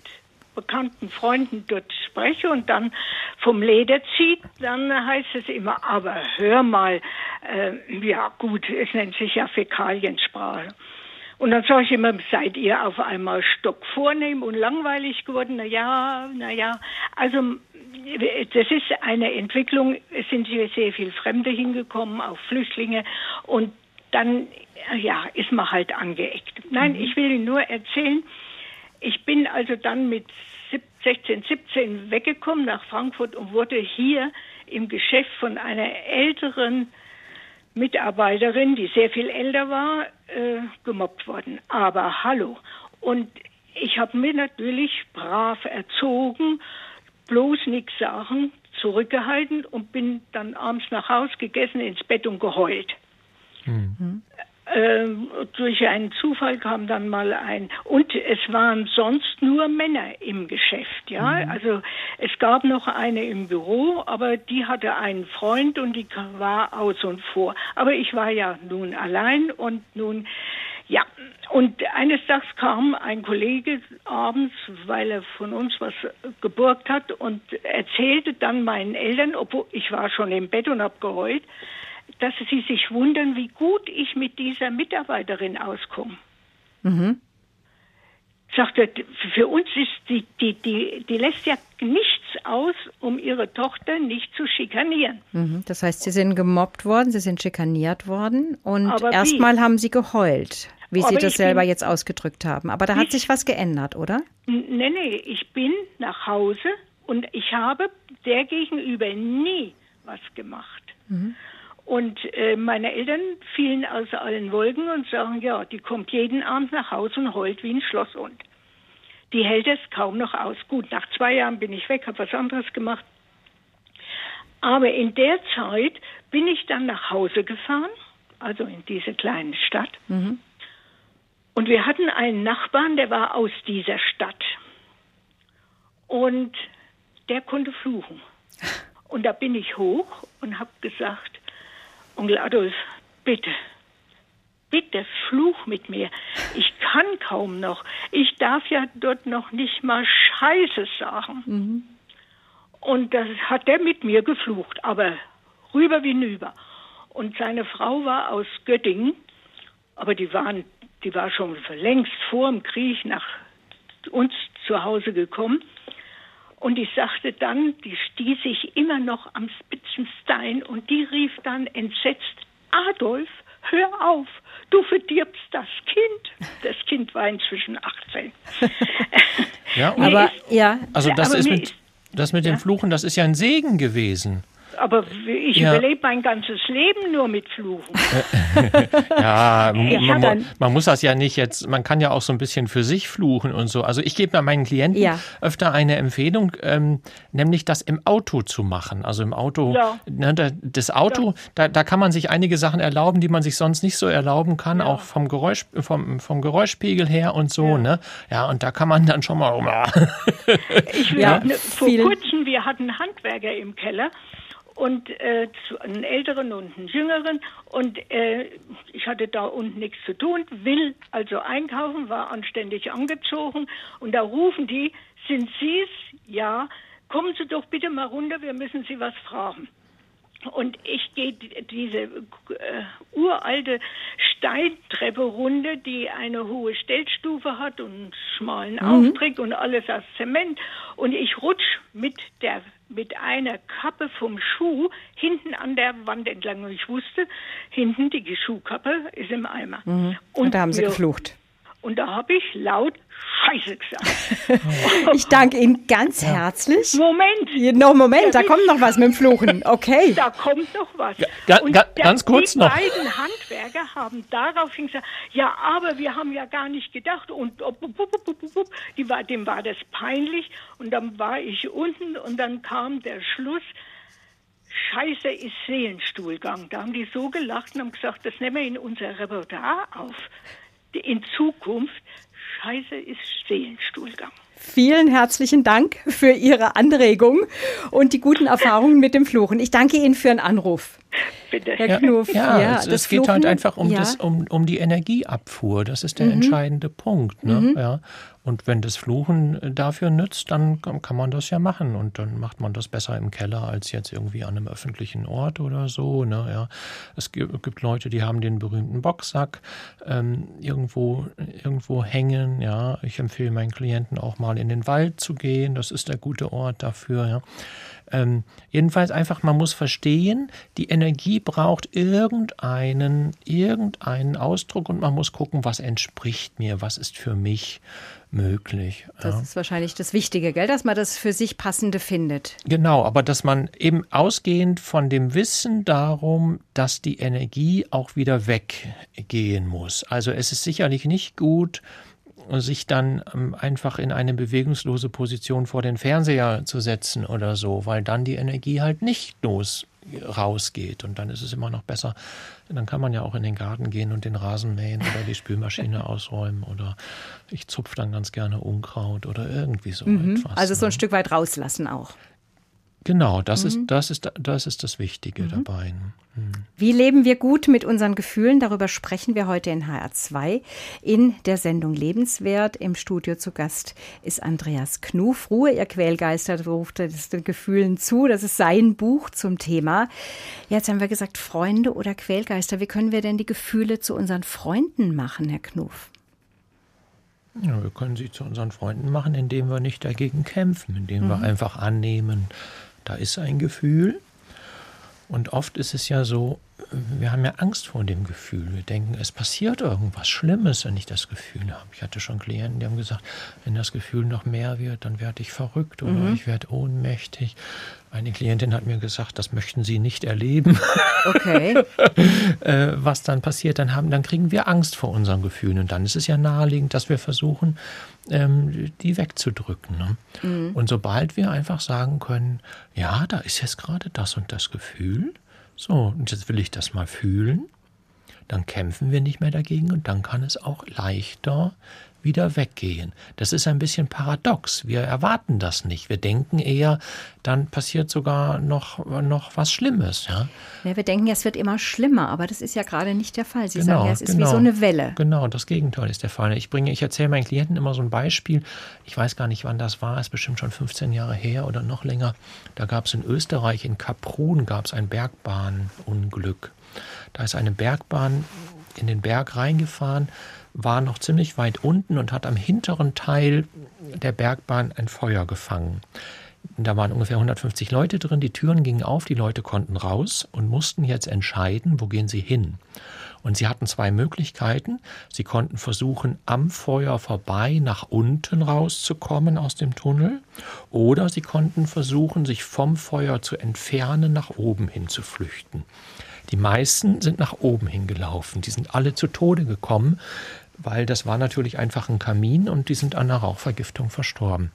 [SPEAKER 7] bekannten Freunden dort spreche und dann vom Leder zieht, dann heißt es immer, aber hör mal, äh, ja gut, es nennt sich ja Fäkaliensprache. Und dann sage ich immer, seid ihr auf einmal stockvornehm und langweilig geworden? Na ja, na ja. Also das ist eine Entwicklung. Es sind hier sehr viele Fremde hingekommen, auch Flüchtlinge. Und dann, ja, ist man halt angeeckt. Nein, mhm. ich will Ihnen nur erzählen, ich bin also dann mit 16, 17 weggekommen nach Frankfurt und wurde hier im Geschäft von einer älteren Mitarbeiterin, die sehr viel älter war, äh, gemobbt worden. Aber hallo. Und ich habe mir natürlich brav erzogen, bloß nichts sagen, zurückgehalten und bin dann abends nach Hause gegessen, ins Bett und geheult. Mhm. Ähm, durch einen Zufall kam dann mal ein und es waren sonst nur Männer im Geschäft, ja. Mhm. Also es gab noch eine im Büro, aber die hatte einen Freund und die war aus und vor. Aber ich war ja nun allein und nun ja, und eines Tages kam ein Kollege abends, weil er von uns was geborgt hat und erzählte dann meinen Eltern, obwohl ich war schon im Bett und hab geheult, dass sie sich wundern, wie gut ich mit dieser Mitarbeiterin auskomme. Mhm. Sagte, für uns ist die, die, die, die lässt ja nichts aus, um ihre Tochter nicht zu schikanieren.
[SPEAKER 2] Mhm. Das heißt, sie sind gemobbt worden, sie sind schikaniert worden und erstmal haben sie geheult, wie Aber Sie das selber bin, jetzt ausgedrückt haben. Aber da hat sich was geändert, oder?
[SPEAKER 7] Nee, nee, ich bin nach Hause und ich habe der gegenüber nie was gemacht. Mhm. Und äh, meine Eltern fielen aus allen Wolken und sagen, ja, die kommt jeden Abend nach Hause und heult wie ein Schlosshund. Die hält es kaum noch aus. Gut, nach zwei Jahren bin ich weg, habe was anderes gemacht. Aber in der Zeit bin ich dann nach Hause gefahren, also in diese kleine Stadt. Mhm. Und wir hatten einen Nachbarn, der war aus dieser Stadt. Und der konnte fluchen. Und da bin ich hoch und habe gesagt, Onkel Adolf, bitte, bitte fluch mit mir. Ich kann kaum noch. Ich darf ja dort noch nicht mal Scheiße sagen. Mhm. Und das hat er mit mir geflucht, aber rüber wie nüber. Und seine Frau war aus Göttingen, aber die waren, die war schon längst vor dem Krieg nach uns zu Hause gekommen. Und ich sagte dann, die stieß sich immer noch am Spitzenstein und die rief dann entsetzt, Adolf, hör auf, du verdirbst das Kind. Das Kind war inzwischen 18.
[SPEAKER 3] ja, aber, ja. Also das ist mit, das mit dem Fluchen, das ist ja ein Segen gewesen.
[SPEAKER 7] Aber ich ja. überlebe mein ganzes Leben nur mit Fluchen.
[SPEAKER 3] ja, man, man, man, muss das ja nicht jetzt, man kann ja auch so ein bisschen für sich fluchen und so. Also ich gebe meinen Klienten ja. öfter eine Empfehlung, ähm, nämlich das im Auto zu machen. Also im Auto, ja. ne, das Auto, da, da kann man sich einige Sachen erlauben, die man sich sonst nicht so erlauben kann, auch vom Geräusch, vom, vom Geräuschpegel her und so. Ne? Ja, und da kann man dann schon mal.
[SPEAKER 7] ich, ja, vor kurzem, wir hatten Handwerker im Keller und äh, einen älteren und einen jüngeren und äh, ich hatte da unten nichts zu tun, will also einkaufen, war anständig angezogen und da rufen die, sind Sie es? Ja, kommen Sie doch bitte mal runter, wir müssen Sie was fragen. Und ich gehe diese äh, uralte Steintreppe runter, die eine hohe Stellstufe hat und einen schmalen mhm. Auftritt und alles aus Zement. Und ich rutsch mit der mit einer Kappe vom Schuh hinten an der Wand entlang. Und ich wusste, hinten die Schuhkappe ist im Eimer.
[SPEAKER 2] Mhm. Und, und da haben sie geflucht.
[SPEAKER 7] Und da habe ich laut Scheiße gesagt.
[SPEAKER 2] ich danke Ihnen ganz ja. herzlich.
[SPEAKER 7] Moment.
[SPEAKER 2] Noch Moment, da kommt noch was mit dem Fluchen. Okay.
[SPEAKER 7] Da kommt noch was.
[SPEAKER 3] Ga, ga, ganz kurz
[SPEAKER 7] die
[SPEAKER 3] noch.
[SPEAKER 7] Die beiden Handwerker haben daraufhin gesagt, ja, aber wir haben ja gar nicht gedacht. Und die war, dem war das peinlich. Und dann war ich unten und dann kam der Schluss. Scheiße ist Seelenstuhlgang. Da haben die so gelacht und haben gesagt, das nehmen wir in unser Repertoire auf in Zukunft Scheiße ist Seelenstuhlgang.
[SPEAKER 2] Vielen herzlichen Dank für Ihre Anregung und die guten Erfahrungen mit dem Fluchen. Ich danke Ihnen für Ihren Anruf.
[SPEAKER 3] Bitte. Herr Knuff, ja, ja, es, es geht halt einfach um, ja. das, um, um die Energieabfuhr. Das ist der mhm. entscheidende Punkt. Ne? Mhm. Ja. Und wenn das Fluchen dafür nützt, dann kann man das ja machen. Und dann macht man das besser im Keller als jetzt irgendwie an einem öffentlichen Ort oder so. Ne? Ja. Es gibt Leute, die haben den berühmten Boxsack ähm, irgendwo, irgendwo hängen. Ja. Ich empfehle meinen Klienten auch mal in den Wald zu gehen. Das ist der gute Ort dafür. Ja. Ähm, jedenfalls einfach, man muss verstehen, die Energie braucht irgendeinen, irgendeinen Ausdruck und man muss gucken, was entspricht mir, was ist für mich möglich.
[SPEAKER 2] Das ja. ist wahrscheinlich das Wichtige, gell? dass man das für sich passende findet.
[SPEAKER 3] Genau, aber dass man eben ausgehend von dem Wissen darum, dass die Energie auch wieder weggehen muss. Also es ist sicherlich nicht gut, sich dann ähm, einfach in eine bewegungslose Position vor den Fernseher zu setzen oder so, weil dann die Energie halt nicht los rausgeht. Und dann ist es immer noch besser. Dann kann man ja auch in den Garten gehen und den Rasen mähen oder die Spülmaschine ausräumen oder ich zupfe dann ganz gerne Unkraut oder irgendwie so mhm. etwas.
[SPEAKER 2] Also so ein ne? Stück weit rauslassen auch.
[SPEAKER 3] Genau, das, mhm. ist, das, ist, das ist das Wichtige mhm. dabei.
[SPEAKER 2] Mhm. Wie leben wir gut mit unseren Gefühlen? Darüber sprechen wir heute in HR2 in der Sendung Lebenswert. Im Studio zu Gast ist Andreas Knuf. Ruhe, ihr Quälgeister, ruft es den Gefühlen zu. Das ist sein Buch zum Thema. Jetzt haben wir gesagt, Freunde oder Quälgeister. Wie können wir denn die Gefühle zu unseren Freunden machen, Herr Knuf?
[SPEAKER 3] Ja, wir können sie zu unseren Freunden machen, indem wir nicht dagegen kämpfen, indem wir mhm. einfach annehmen, da ist ein Gefühl. Und oft ist es ja so, wir haben ja Angst vor dem Gefühl. Wir denken, es passiert irgendwas Schlimmes, wenn ich das Gefühl habe. Ich hatte schon Klienten, die haben gesagt, wenn das Gefühl noch mehr wird, dann werde ich verrückt oder mhm. ich werde ohnmächtig. Eine Klientin hat mir gesagt, das möchten Sie nicht erleben.
[SPEAKER 2] Okay.
[SPEAKER 3] Äh, was dann passiert, dann, haben, dann kriegen wir Angst vor unseren Gefühlen. Und dann ist es ja naheliegend, dass wir versuchen, ähm, die wegzudrücken. Ne? Mhm. Und sobald wir einfach sagen können, ja, da ist jetzt gerade das und das Gefühl, so, und jetzt will ich das mal fühlen, dann kämpfen wir nicht mehr dagegen und dann kann es auch leichter wieder weggehen. Das ist ein bisschen paradox. Wir erwarten das nicht. Wir denken eher, dann passiert sogar noch, noch was Schlimmes. Ja?
[SPEAKER 2] ja wir denken, es wird immer schlimmer, aber das ist ja gerade nicht der Fall. Sie
[SPEAKER 3] genau,
[SPEAKER 2] sagen ja, es
[SPEAKER 3] genau,
[SPEAKER 2] ist wie so eine Welle.
[SPEAKER 3] Genau, das Gegenteil ist der Fall. Ich bringe, ich erzähle meinen Klienten immer so ein Beispiel. Ich weiß gar nicht, wann das war. Es ist bestimmt schon 15 Jahre her oder noch länger. Da gab es in Österreich, in Kaprun, gab es ein Bergbahnunglück. Da ist eine Bergbahn in den Berg reingefahren war noch ziemlich weit unten und hat am hinteren Teil der Bergbahn ein Feuer gefangen. Da waren ungefähr 150 Leute drin, die Türen gingen auf, die Leute konnten raus und mussten jetzt entscheiden, wo gehen sie hin. Und sie hatten zwei Möglichkeiten. Sie konnten versuchen, am Feuer vorbei nach unten rauszukommen aus dem Tunnel, oder sie konnten versuchen, sich vom Feuer zu entfernen, nach oben hin zu flüchten. Die meisten sind nach oben hingelaufen. Die sind alle zu Tode gekommen, weil das war natürlich einfach ein Kamin und die sind an der Rauchvergiftung verstorben.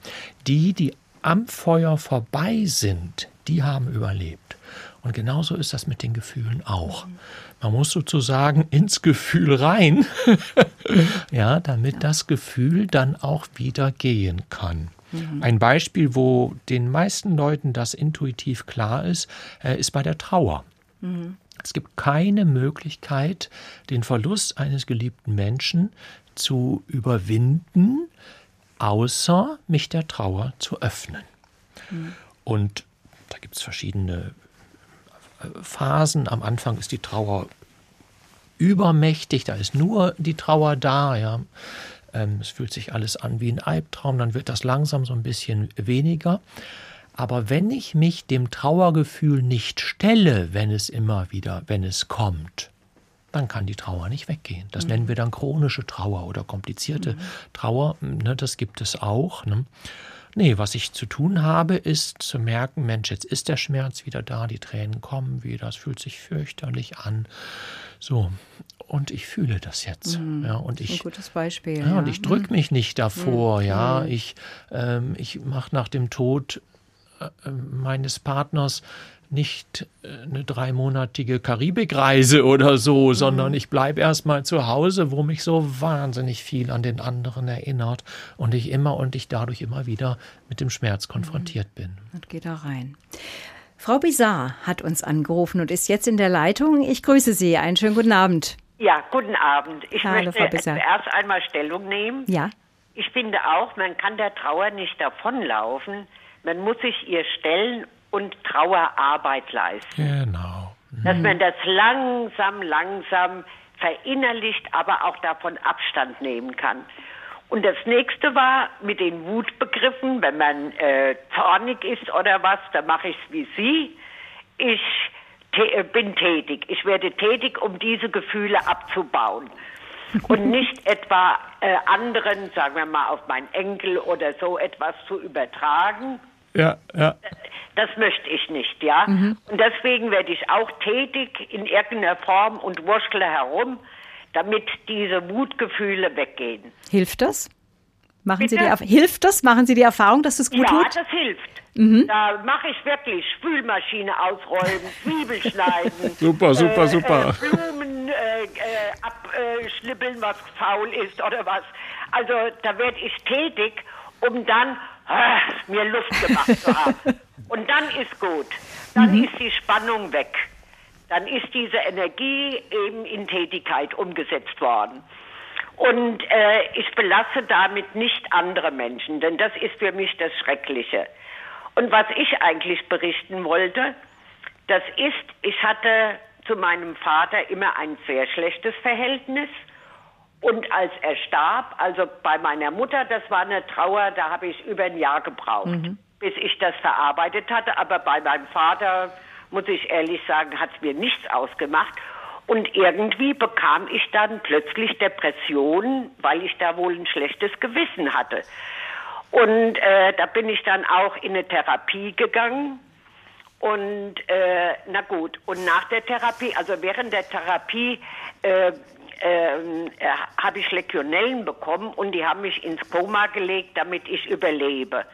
[SPEAKER 3] Die, die am Feuer vorbei sind, die haben überlebt. Und genauso ist das mit den Gefühlen auch. Man muss sozusagen ins Gefühl rein, ja, damit das Gefühl dann auch wieder gehen kann. Mhm. Ein Beispiel, wo den meisten Leuten das intuitiv klar ist, äh, ist bei der Trauer. Mhm. Es gibt keine Möglichkeit, den Verlust eines geliebten Menschen zu überwinden, außer mich der Trauer zu öffnen. Mhm. Und da gibt es verschiedene äh, Phasen. Am Anfang ist die Trauer übermächtig, da ist nur die Trauer da. Ja. Ähm, es fühlt sich alles an wie ein Albtraum, dann wird das langsam so ein bisschen weniger. Aber wenn ich mich dem Trauergefühl nicht stelle, wenn es immer wieder, wenn es kommt, dann kann die Trauer nicht weggehen. Das mhm. nennen wir dann chronische Trauer oder komplizierte mhm. Trauer. Ne, das gibt es auch. Ne? Nee, was ich zu tun habe, ist zu merken, Mensch, jetzt ist der Schmerz wieder da, die Tränen kommen wieder, es fühlt sich fürchterlich an. So, und ich fühle das jetzt. Mhm. Ja, und ich,
[SPEAKER 2] ein gutes Beispiel.
[SPEAKER 3] Ja, ja. Und ich drücke mhm. mich nicht davor. Mhm. Ja, ich, ähm, ich mache nach dem Tod meines Partners nicht äh, eine dreimonatige Karibikreise oder so, mhm. sondern ich bleibe erstmal zu Hause, wo mich so wahnsinnig viel an den anderen erinnert und ich immer und ich dadurch immer wieder mit dem Schmerz konfrontiert mhm. bin.
[SPEAKER 2] Und geht da rein. Frau Bizarre hat uns angerufen und ist jetzt in der Leitung. Ich grüße Sie. Einen schönen guten Abend.
[SPEAKER 8] Ja, guten Abend. Ich
[SPEAKER 2] Hallo,
[SPEAKER 8] möchte zuerst einmal Stellung nehmen.
[SPEAKER 2] Ja.
[SPEAKER 8] Ich finde auch, man kann der Trauer nicht davonlaufen. Man muss sich ihr stellen und Trauerarbeit leisten.
[SPEAKER 3] Genau.
[SPEAKER 8] Mhm. Dass man das langsam, langsam verinnerlicht, aber auch davon Abstand nehmen kann. Und das nächste war mit den Wutbegriffen, wenn man äh, zornig ist oder was, dann mache ich es wie Sie. Ich äh, bin tätig. Ich werde tätig, um diese Gefühle abzubauen. Und nicht etwa äh, anderen, sagen wir mal, auf meinen Enkel oder so etwas zu übertragen,
[SPEAKER 3] ja, ja.
[SPEAKER 8] Das möchte ich nicht, ja. Mhm. Und deswegen werde ich auch tätig in irgendeiner Form und wurschtle herum, damit diese Wutgefühle weggehen.
[SPEAKER 2] Hilft das? Machen Sie die, hilft das? Machen Sie die Erfahrung, dass das gut
[SPEAKER 8] ja,
[SPEAKER 2] tut?
[SPEAKER 8] Ja, das hilft. Mhm. Da mache ich wirklich Spülmaschine ausräumen, Zwiebel schneiden.
[SPEAKER 3] super, super, äh, super.
[SPEAKER 8] Äh, Blumen äh, äh abschnippeln, was faul ist oder was. Also da werde ich tätig, um dann ah, mir Luft gemacht zu haben. Und dann ist gut. Dann mhm. ist die Spannung weg. Dann ist diese Energie eben in Tätigkeit umgesetzt worden. Und äh, ich belasse damit nicht andere Menschen, denn das ist für mich das Schreckliche. Und was ich eigentlich berichten wollte, das ist, ich hatte zu meinem Vater immer ein sehr schlechtes Verhältnis. Und als er starb, also bei meiner Mutter, das war eine Trauer, da habe ich über ein Jahr gebraucht, mhm. bis ich das verarbeitet hatte. Aber bei meinem Vater, muss ich ehrlich sagen, hat es mir nichts ausgemacht. Und irgendwie bekam ich dann plötzlich Depressionen, weil ich da wohl ein schlechtes Gewissen hatte. Und äh, da bin ich dann auch in eine Therapie gegangen. Und äh, na gut, und nach der Therapie, also während der Therapie, äh, ähm, äh, habe ich Legionellen bekommen und die haben mich ins Koma gelegt, damit ich überlebe.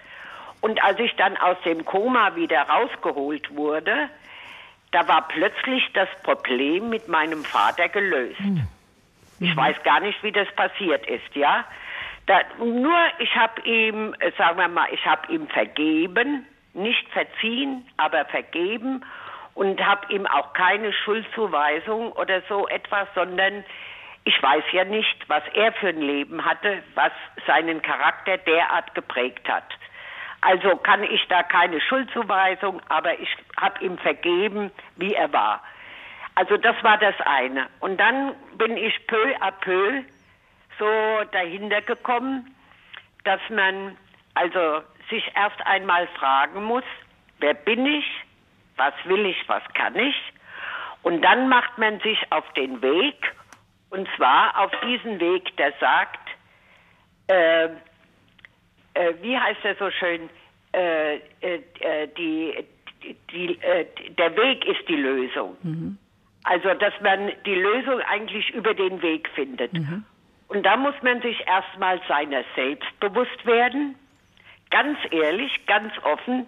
[SPEAKER 8] Und als ich dann aus dem Koma wieder rausgeholt wurde, da war plötzlich das Problem mit meinem Vater gelöst. Mhm. Ich weiß gar nicht, wie das passiert ist, ja. Da, nur ich habe ihm, äh, sagen wir mal, ich habe ihm vergeben, nicht verziehen, aber vergeben und habe ihm auch keine Schuldzuweisung oder so etwas, sondern ich weiß ja nicht, was er für ein Leben hatte, was seinen Charakter derart geprägt hat. Also kann ich da keine Schuldzuweisung, aber ich habe ihm vergeben, wie er war. Also das war das eine. Und dann bin ich peu à peu so dahinter gekommen, dass man also sich erst einmal fragen muss, wer bin ich, was will ich, was kann ich. Und dann macht man sich auf den Weg, und zwar auf diesen Weg, der sagt, äh, äh, wie heißt er so schön, äh, äh, äh die, die, äh, der Weg ist die Lösung. Mhm. Also, dass man die Lösung eigentlich über den Weg findet. Mhm. Und da muss man sich erstmal seiner selbst bewusst werden, ganz ehrlich, ganz offen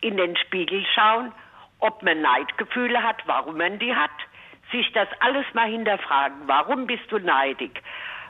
[SPEAKER 8] in den Spiegel schauen, ob man Neidgefühle hat, warum man die hat, sich das alles mal hinterfragen. Warum bist du neidig?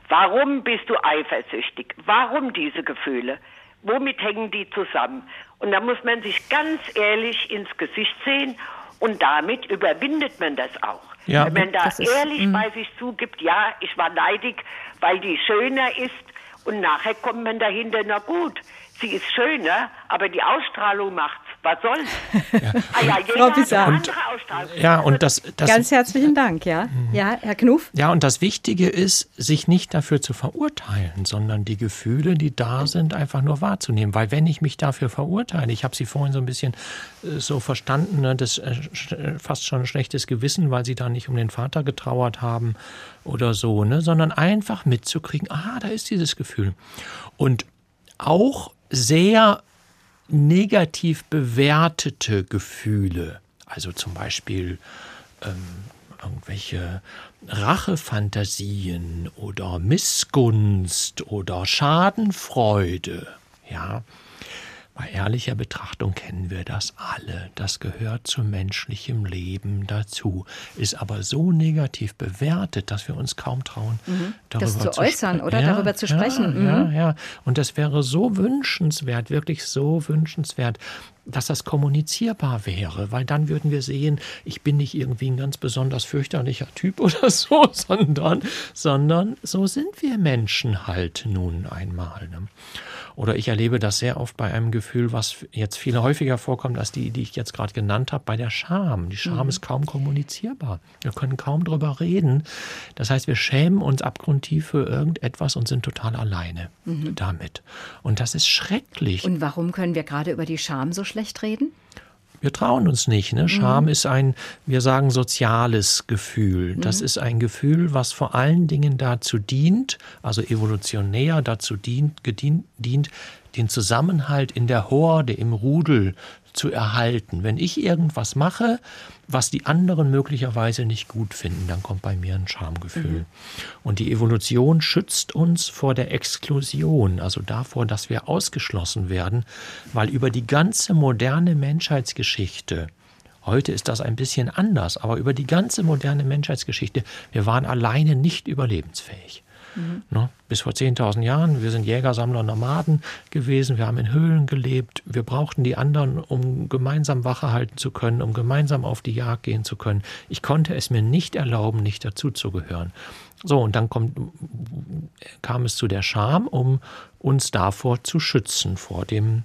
[SPEAKER 8] Warum bist du eifersüchtig? Warum diese Gefühle? Womit hängen die zusammen? Und da muss man sich ganz ehrlich ins Gesicht sehen und damit überwindet man das auch. Ja, Wenn man da ehrlich ist, mhm. bei sich zugibt, ja, ich war neidig, weil die schöner ist und nachher kommt man dahinter, na gut, sie ist schöner, aber die Ausstrahlung macht's. Was soll's? Ja. Ah ja, jeder
[SPEAKER 2] Frau andere
[SPEAKER 3] Ausstrahlung. Ja, und das, das,
[SPEAKER 2] Ganz herzlichen Dank, ja. Mhm. Ja, Herr Knuff?
[SPEAKER 3] Ja, und das Wichtige ist, sich nicht dafür zu verurteilen, sondern die Gefühle, die da sind, einfach nur wahrzunehmen. Weil wenn ich mich dafür verurteile, ich habe Sie vorhin so ein bisschen äh, so verstanden, ne, das äh, fast schon ein schlechtes Gewissen, weil Sie da nicht um den Vater getrauert haben oder so, ne, sondern einfach mitzukriegen, ah, da ist dieses Gefühl. Und auch sehr negativ bewertete Gefühle, also zum Beispiel ähm, irgendwelche Rachefantasien oder Missgunst oder Schadenfreude, ja, bei ehrlicher Betrachtung kennen wir das alle. Das gehört zum menschlichen Leben dazu. Ist aber so negativ bewertet, dass wir uns kaum trauen,
[SPEAKER 2] mhm. darüber das zu, zu äußern oder ja, darüber zu sprechen.
[SPEAKER 3] Ja, mhm. ja, ja. Und das wäre so wünschenswert, wirklich so wünschenswert, dass das kommunizierbar wäre, weil dann würden wir sehen, ich bin nicht irgendwie ein ganz besonders fürchterlicher Typ oder so, sondern, sondern so sind wir Menschen halt nun einmal. Ne? Oder ich erlebe das sehr oft bei einem Gefühl, was jetzt viel häufiger vorkommt als die, die ich jetzt gerade genannt habe, bei der Scham. Die Scham mhm. ist kaum kommunizierbar. Wir können kaum drüber reden. Das heißt, wir schämen uns abgrundtief für irgendetwas und sind total alleine mhm. damit. Und das ist schrecklich.
[SPEAKER 2] Und warum können wir gerade über die Scham so schlecht reden?
[SPEAKER 3] Wir trauen uns nicht. Ne? Scham mhm. ist ein, wir sagen, soziales Gefühl. Das mhm. ist ein Gefühl, was vor allen Dingen dazu dient, also evolutionär dazu dient, gedient, dient den Zusammenhalt in der Horde, im Rudel zu erhalten. Wenn ich irgendwas mache, was die anderen möglicherweise nicht gut finden, dann kommt bei mir ein Schamgefühl. Mhm. Und die Evolution schützt uns vor der Exklusion, also davor, dass wir ausgeschlossen werden, weil über die ganze moderne Menschheitsgeschichte Heute ist das ein bisschen anders, aber über die ganze moderne Menschheitsgeschichte, wir waren alleine nicht überlebensfähig. Mhm. Bis vor 10.000 Jahren, wir sind Jäger, Sammler, Nomaden gewesen, wir haben in Höhlen gelebt, wir brauchten die anderen, um gemeinsam Wache halten zu können, um gemeinsam auf die Jagd gehen zu können. Ich konnte es mir nicht erlauben, nicht dazuzugehören. So, und dann kommt, kam es zu der Scham, um uns davor zu schützen, vor dem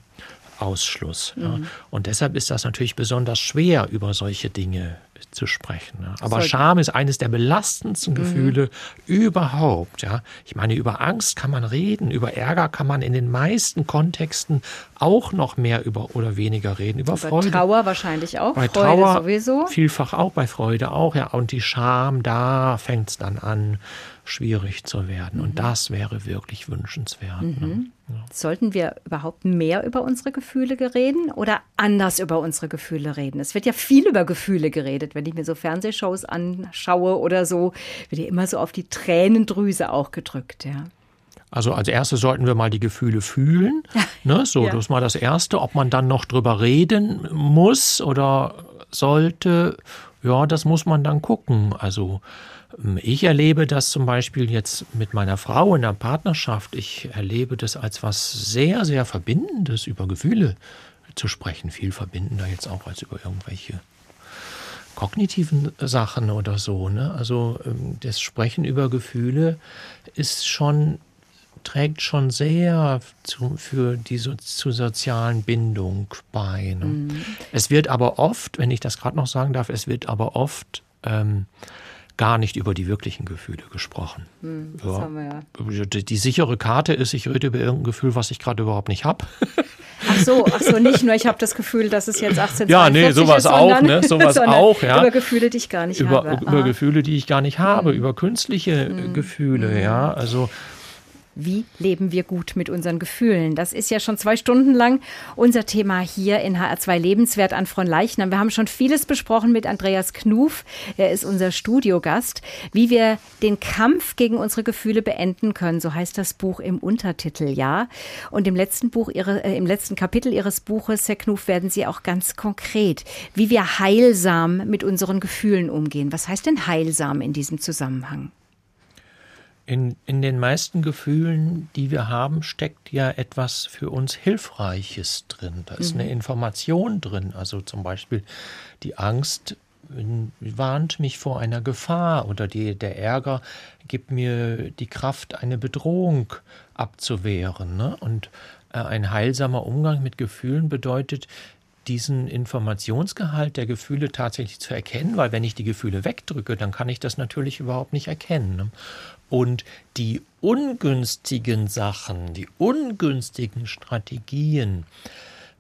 [SPEAKER 3] Ausschluss. Mhm. Ja. Und deshalb ist das natürlich besonders schwer, über solche Dinge zu sprechen. Ja. Aber Sollte. Scham ist eines der belastendsten mhm. Gefühle überhaupt. Ja. Ich meine, über Angst kann man reden, über Ärger kann man in den meisten Kontexten auch noch mehr über oder weniger reden. Über, über Freude.
[SPEAKER 2] Trauer wahrscheinlich auch.
[SPEAKER 3] Bei Freude Trauer sowieso. Vielfach auch, bei Freude auch. Ja. Und die Scham, da fängt es dann an schwierig zu werden. Mhm. Und das wäre wirklich wünschenswert.
[SPEAKER 2] Mhm. Ne? Ja. Sollten wir überhaupt mehr über unsere Gefühle reden oder anders über unsere Gefühle reden? Es wird ja viel über Gefühle geredet. Wenn ich mir so Fernsehshows anschaue oder so, wird ja immer so auf die Tränendrüse auch gedrückt. Ja.
[SPEAKER 3] Also als erstes sollten wir mal die Gefühle fühlen. Ne? So, ja. das ist mal das Erste. Ob man dann noch drüber reden muss oder sollte, ja, das muss man dann gucken. Also ich erlebe das zum Beispiel jetzt mit meiner Frau in der Partnerschaft. Ich erlebe das als was sehr, sehr Verbindendes, über Gefühle zu sprechen. Viel verbindender jetzt auch als über irgendwelche kognitiven Sachen oder so. Ne? Also ähm, das Sprechen über Gefühle ist schon trägt schon sehr zu, für die so, zur sozialen Bindung bei. Ne? Mhm. Es wird aber oft, wenn ich das gerade noch sagen darf, es wird aber oft ähm, gar nicht über die wirklichen Gefühle gesprochen. Mhm, ja. Ja. Die, die, sichere Karte ist, ich rede über irgendein Gefühl, was ich gerade überhaupt nicht habe.
[SPEAKER 2] Ach so, ach so, nicht nur, ich habe das Gefühl, dass es jetzt 18
[SPEAKER 3] Ja, nee, sowas ist, auch, ne? Sowas auch, ja.
[SPEAKER 2] Über Gefühle, die ich gar nicht
[SPEAKER 3] über,
[SPEAKER 2] habe.
[SPEAKER 3] Über Gefühle, die ich gar nicht habe, mhm. über künstliche mhm. Gefühle, mhm. ja. Also
[SPEAKER 2] wie leben wir gut mit unseren Gefühlen? Das ist ja schon zwei Stunden lang unser Thema hier in HR2 Lebenswert an von Leichnam. Wir haben schon vieles besprochen mit Andreas Knuf. Er ist unser Studiogast. Wie wir den Kampf gegen unsere Gefühle beenden können, so heißt das Buch im Untertitel, ja. Und im letzten Buch, ihre, äh, im letzten Kapitel Ihres Buches, Herr Knuf, werden Sie auch ganz konkret, wie wir heilsam mit unseren Gefühlen umgehen. Was heißt denn heilsam in diesem Zusammenhang?
[SPEAKER 3] In, in den meisten Gefühlen, die wir haben, steckt ja etwas für uns Hilfreiches drin. Da ist mhm. eine Information drin. Also zum Beispiel die Angst warnt mich vor einer Gefahr oder die, der Ärger gibt mir die Kraft, eine Bedrohung abzuwehren. Ne? Und äh, ein heilsamer Umgang mit Gefühlen bedeutet, diesen Informationsgehalt der Gefühle tatsächlich zu erkennen, weil wenn ich die Gefühle wegdrücke, dann kann ich das natürlich überhaupt nicht erkennen. Ne? Und die ungünstigen Sachen, die ungünstigen Strategien,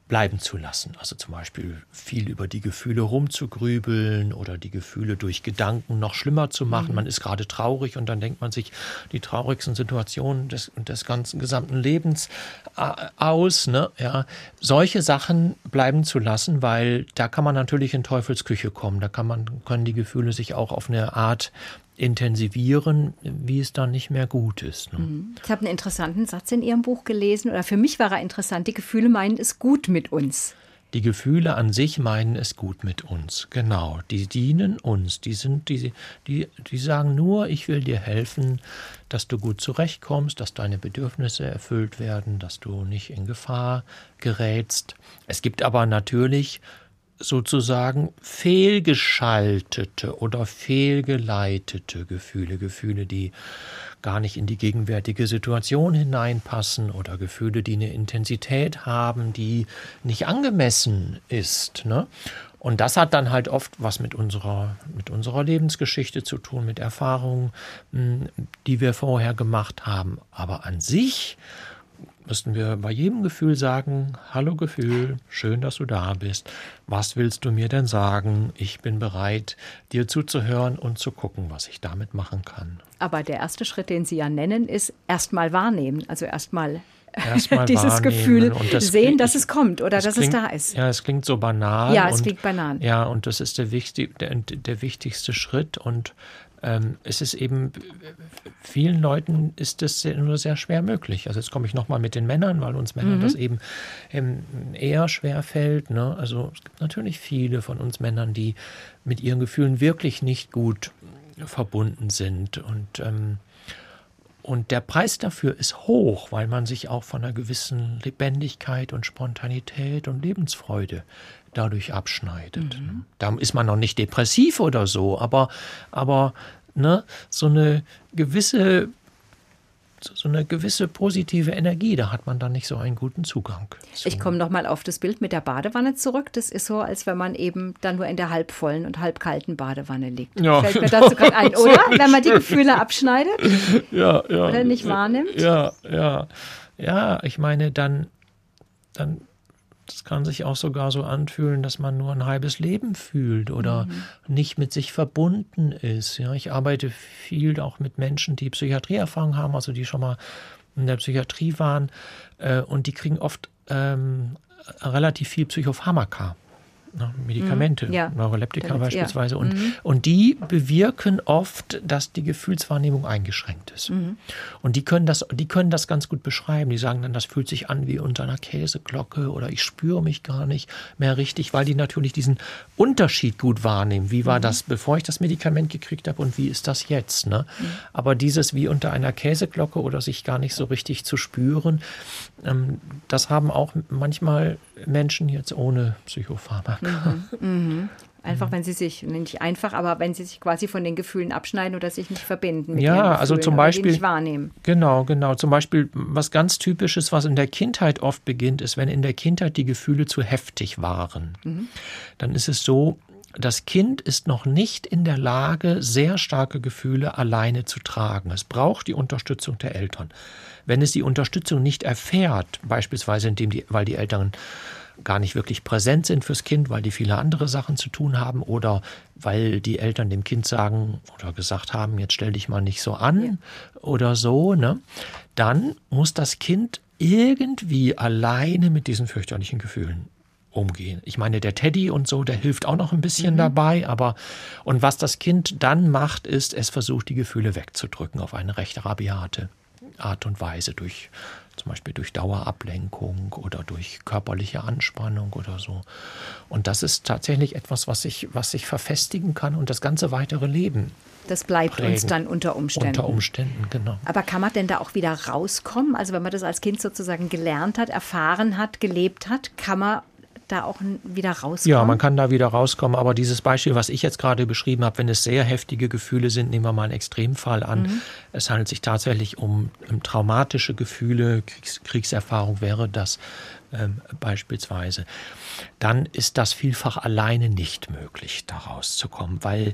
[SPEAKER 3] bleiben zu lassen. Also zum Beispiel viel über die Gefühle rumzugrübeln oder die Gefühle durch Gedanken noch schlimmer zu machen. Mhm. Man ist gerade traurig und dann denkt man sich die traurigsten Situationen des, des ganzen gesamten Lebens äh, aus. Ne? Ja, solche Sachen bleiben zu lassen, weil da kann man natürlich in Teufelsküche kommen. Da kann man, können die Gefühle sich auch auf eine Art intensivieren, wie es dann nicht mehr gut ist. Ne?
[SPEAKER 2] Mhm. Ich habe einen interessanten Satz in Ihrem Buch gelesen, oder für mich war er interessant. Die Gefühle meinen es gut mit uns.
[SPEAKER 3] Die Gefühle an sich meinen es gut mit uns, genau. Die dienen uns. Die sind, die, die, die sagen nur, ich will dir helfen, dass du gut zurechtkommst, dass deine Bedürfnisse erfüllt werden, dass du nicht in Gefahr gerätst. Es gibt aber natürlich sozusagen fehlgeschaltete oder fehlgeleitete Gefühle, Gefühle, die gar nicht in die gegenwärtige Situation hineinpassen oder Gefühle, die eine Intensität haben, die nicht angemessen ist. Ne? Und das hat dann halt oft was mit unserer, mit unserer Lebensgeschichte zu tun, mit Erfahrungen, hm, die wir vorher gemacht haben. Aber an sich müssten wir bei jedem Gefühl sagen, hallo Gefühl, schön, dass du da bist. Was willst du mir denn sagen? Ich bin bereit, dir zuzuhören und zu gucken, was ich damit machen kann.
[SPEAKER 2] Aber der erste Schritt, den Sie ja nennen, ist erstmal wahrnehmen, also erstmal
[SPEAKER 3] Erstmal
[SPEAKER 2] dieses Gefühl das sehen, dass es kommt oder dass
[SPEAKER 3] klingt,
[SPEAKER 2] es da ist.
[SPEAKER 3] Ja, es klingt so banal.
[SPEAKER 2] Ja, es und, klingt banal.
[SPEAKER 3] Ja, und das ist der, wichtig, der, der wichtigste Schritt. Und ähm, es ist eben, vielen Leuten ist das nur sehr schwer möglich. Also jetzt komme ich nochmal mit den Männern, weil uns Männern mhm. das eben ähm, eher schwer fällt. Ne? Also es gibt natürlich viele von uns Männern, die mit ihren Gefühlen wirklich nicht gut verbunden sind. Und, ähm, und der Preis dafür ist hoch, weil man sich auch von einer gewissen Lebendigkeit und Spontanität und Lebensfreude dadurch abschneidet. Mhm. Da ist man noch nicht depressiv oder so, aber, aber ne, so eine gewisse so eine gewisse positive Energie, da hat man dann nicht so einen guten Zugang.
[SPEAKER 2] Zu. Ich komme nochmal auf das Bild mit der Badewanne zurück. Das ist so, als wenn man eben dann nur in der halbvollen und halbkalten Badewanne liegt. Ja. Fällt mir dazu gerade ein, oder? Wenn man die Gefühle abschneidet
[SPEAKER 3] ja, ja,
[SPEAKER 2] oder nicht wahrnimmt.
[SPEAKER 3] Ja, ja. Ja, ich meine, dann, dann das kann sich auch sogar so anfühlen, dass man nur ein halbes Leben fühlt oder mhm. nicht mit sich verbunden ist. Ja, ich arbeite viel auch mit Menschen, die Psychiatrieerfahrung haben, also die schon mal in der Psychiatrie waren, äh, und die kriegen oft ähm, relativ viel Psychopharmaka Medikamente,
[SPEAKER 2] Mhm. Ja.
[SPEAKER 3] Neuroleptika
[SPEAKER 2] Damit- ja.
[SPEAKER 3] beispielsweise. Und,
[SPEAKER 2] Mhm.
[SPEAKER 3] und die bewirken oft, dass die Gefühlswahrnehmung eingeschränkt ist.
[SPEAKER 2] Mhm.
[SPEAKER 3] Und die können, das, die können das ganz gut beschreiben. Die sagen dann, das fühlt sich an wie unter einer Käseglocke oder ich spüre mich gar nicht mehr richtig, weil die natürlich diesen Unterschied gut wahrnehmen. Wie
[SPEAKER 2] Mhm.
[SPEAKER 3] war das, bevor ich das Medikament gekriegt habe und wie ist das jetzt? Ne?
[SPEAKER 2] Mhm.
[SPEAKER 3] Aber dieses wie unter einer Käseglocke oder sich gar nicht so richtig zu spüren, ähm, das haben auch manchmal Menschen jetzt ohne Psychopharmaka.
[SPEAKER 2] Mhm. Einfach, wenn sie sich, nicht einfach, aber wenn sie sich quasi von den Gefühlen abschneiden oder sich nicht verbinden mit
[SPEAKER 3] Ja,
[SPEAKER 2] ihren
[SPEAKER 3] also zum Beispiel-
[SPEAKER 2] nicht wahrnehmen.
[SPEAKER 3] Genau, genau. Zum Beispiel, was ganz typisches, was in der Kindheit oft beginnt, ist, wenn in der Kindheit die Gefühle zu heftig waren. Dann ist es so, das Kind ist noch nicht in der Lage, sehr starke Gefühle alleine zu tragen. Es braucht die Unterstützung der Eltern. Wenn es die Unterstützung nicht erfährt, beispielsweise indem die, weil die Eltern gar nicht wirklich präsent sind fürs Kind, weil die viele andere Sachen zu tun haben oder weil die Eltern dem Kind sagen oder gesagt haben, jetzt stell dich mal nicht so an oder so, ne? dann muss das Kind irgendwie alleine mit diesen fürchterlichen Gefühlen umgehen. Ich meine, der Teddy und so, der hilft auch noch ein bisschen dabei, aber und was das Kind dann macht, ist, es versucht, die Gefühle wegzudrücken auf eine recht rabiate Art und Weise durch zum Beispiel durch Dauerablenkung oder durch körperliche Anspannung oder so. Und das ist tatsächlich etwas, was sich, was sich verfestigen kann und das ganze weitere Leben
[SPEAKER 2] Das bleibt uns
[SPEAKER 3] prägen.
[SPEAKER 2] dann unter Umständen.
[SPEAKER 3] Unter Umständen, genau.
[SPEAKER 2] Aber kann man denn da auch wieder rauskommen? Also wenn man das als Kind sozusagen gelernt hat, erfahren hat, gelebt hat, kann man da auch wieder rauskommen?
[SPEAKER 3] Ja, man kann da wieder rauskommen, aber dieses Beispiel, was ich jetzt gerade beschrieben habe, wenn es sehr heftige Gefühle sind, nehmen wir mal einen Extremfall an.
[SPEAKER 2] Mhm.
[SPEAKER 3] Es handelt sich tatsächlich um, um traumatische Gefühle, Kriegs, Kriegserfahrung wäre das ähm, beispielsweise. Dann ist das vielfach alleine nicht möglich, da rauszukommen, weil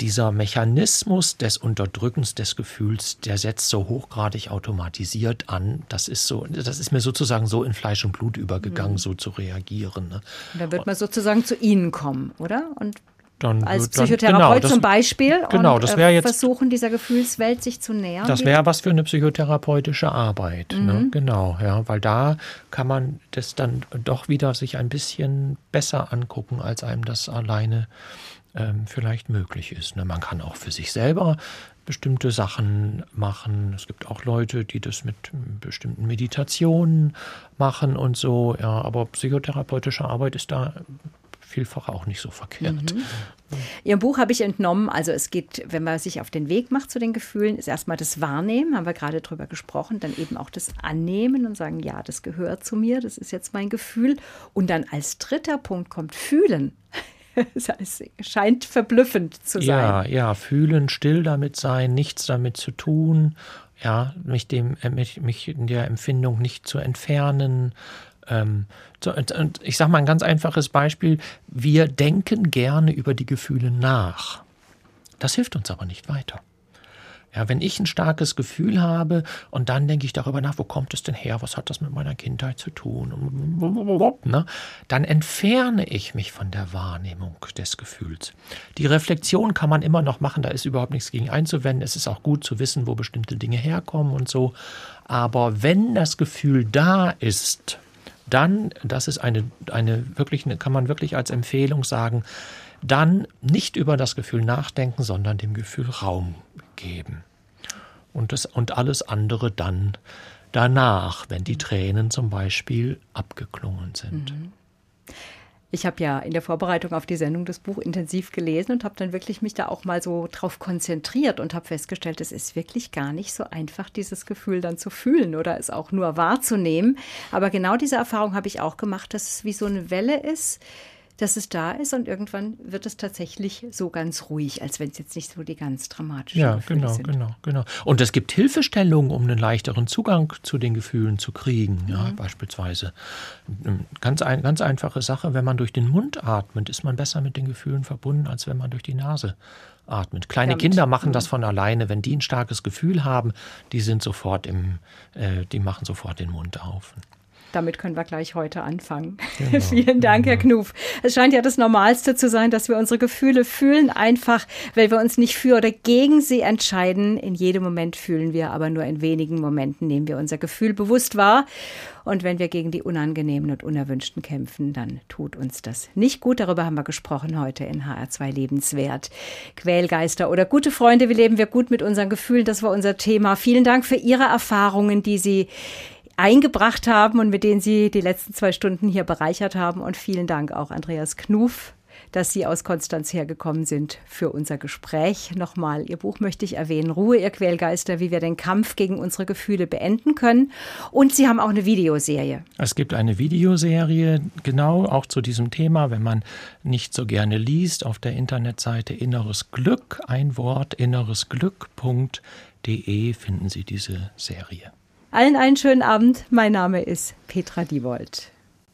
[SPEAKER 3] dieser Mechanismus des Unterdrückens des Gefühls, der setzt so hochgradig automatisiert an. Das ist so, das ist mir sozusagen so in Fleisch und Blut übergegangen,
[SPEAKER 2] Mhm.
[SPEAKER 3] so zu reagieren. Ne?
[SPEAKER 2] Dann wird man sozusagen zu Ihnen kommen, oder? Und
[SPEAKER 3] Dann
[SPEAKER 2] als Psychotherapeut
[SPEAKER 3] genau, das-
[SPEAKER 2] zum Beispiel
[SPEAKER 3] Genau,
[SPEAKER 2] und äh,
[SPEAKER 3] jetzt
[SPEAKER 2] versuchen, dieser Gefühlswelt sich zu nähern.
[SPEAKER 3] Das wäre was für eine psychotherapeutische Arbeit, ne?
[SPEAKER 2] Mhm.
[SPEAKER 3] genau, ja, weil da kann man das dann doch wieder sich ein bisschen besser angucken, als einem das alleine ähm, vielleicht möglich ist. Ne? Man kann auch für sich selber bestimmte Sachen machen. Es gibt auch Leute, die das mit bestimmten Meditationen machen und so. Ja, aber psychotherapeutische Arbeit ist da vielfach auch nicht so verkehrt.
[SPEAKER 2] Mhm. Ihrem Buch habe ich entnommen, also es geht, wenn man sich auf den Weg macht zu den Gefühlen, ist erstmal das Wahrnehmen, haben wir gerade drüber gesprochen, dann eben auch das Annehmen und sagen, ja, das gehört zu mir, das ist jetzt mein Gefühl. Und dann als dritter Punkt kommt Fühlen. Das heißt, scheint verblüffend zu sein.
[SPEAKER 3] Ja, ja, fühlen, still damit sein, nichts damit zu tun, ja, mich dem, äh, mich, mich in der Empfindung nicht zu entfernen. Ähm, so, und, und ich sage mal ein ganz einfaches Beispiel: Wir denken gerne über die Gefühle nach. Das hilft uns aber nicht weiter. Ja, wenn ich ein starkes Gefühl habe und dann denke ich darüber nach, wo kommt es denn her, was hat das mit meiner Kindheit zu tun, ne? dann entferne ich mich von der Wahrnehmung des Gefühls. Die Reflexion kann man immer noch machen, da ist überhaupt nichts gegen einzuwenden. Es ist auch gut zu wissen, wo bestimmte Dinge herkommen und so. Aber wenn das Gefühl da ist, dann, das ist eine, eine wirklich, kann man wirklich als Empfehlung sagen, dann nicht über das Gefühl nachdenken, sondern dem Gefühl Raum geben. Und, das, und alles andere dann danach, wenn die Tränen zum Beispiel abgeklungen sind.
[SPEAKER 2] Ich habe ja in der Vorbereitung auf die Sendung das Buch intensiv gelesen und habe dann wirklich mich da auch mal so drauf konzentriert und habe festgestellt, es ist wirklich gar nicht so einfach, dieses Gefühl dann zu fühlen oder es auch nur wahrzunehmen. Aber genau diese Erfahrung habe ich auch gemacht, dass es wie so eine Welle ist, dass es da ist und irgendwann wird es tatsächlich so ganz ruhig, als wenn es jetzt nicht so die ganz dramatischen
[SPEAKER 3] Ja,
[SPEAKER 2] Gefühle
[SPEAKER 3] genau,
[SPEAKER 2] sind.
[SPEAKER 3] genau, genau. Und es gibt Hilfestellungen, um einen leichteren Zugang zu den Gefühlen zu kriegen. Ja,
[SPEAKER 2] Mhm.
[SPEAKER 3] beispielsweise ähm, ganz ein, ganz einfache Sache: Wenn man durch den Mund atmet, ist man besser mit den Gefühlen verbunden, als wenn man durch die Nase atmet. Kleine
[SPEAKER 2] Damit-
[SPEAKER 3] Kinder machen
[SPEAKER 2] Mhm.
[SPEAKER 3] das von alleine, wenn die ein starkes Gefühl haben, die sind sofort im, äh, die machen sofort den Mund auf.
[SPEAKER 2] Damit können wir gleich heute anfangen. Genau. Vielen Dank, Herr Knuf. Es scheint ja das Normalste zu sein, dass wir unsere Gefühle fühlen, einfach weil wir uns nicht für oder gegen sie entscheiden. In jedem Moment fühlen wir, aber nur in wenigen Momenten nehmen wir unser Gefühl bewusst wahr. Und wenn wir gegen die unangenehmen und unerwünschten kämpfen, dann tut uns das nicht gut. Darüber haben wir gesprochen heute in HR2 Lebenswert. Quälgeister oder gute Freunde, wie leben wir gut mit unseren Gefühlen? Das war unser Thema. Vielen Dank für Ihre Erfahrungen, die Sie eingebracht haben und mit denen Sie die letzten zwei Stunden hier bereichert haben. Und vielen Dank auch Andreas Knuf dass Sie aus Konstanz hergekommen sind für unser Gespräch. Nochmal, Ihr Buch möchte ich erwähnen, Ruhe, ihr Quälgeister, wie wir den Kampf gegen unsere Gefühle beenden können. Und Sie haben auch eine Videoserie.
[SPEAKER 3] Es gibt eine Videoserie, genau auch zu diesem Thema, wenn man nicht so gerne liest, auf der Internetseite Inneres Glück, ein Wort, inneresglück.de finden Sie diese Serie.
[SPEAKER 2] Allen einen schönen Abend. Mein Name ist Petra Diewold.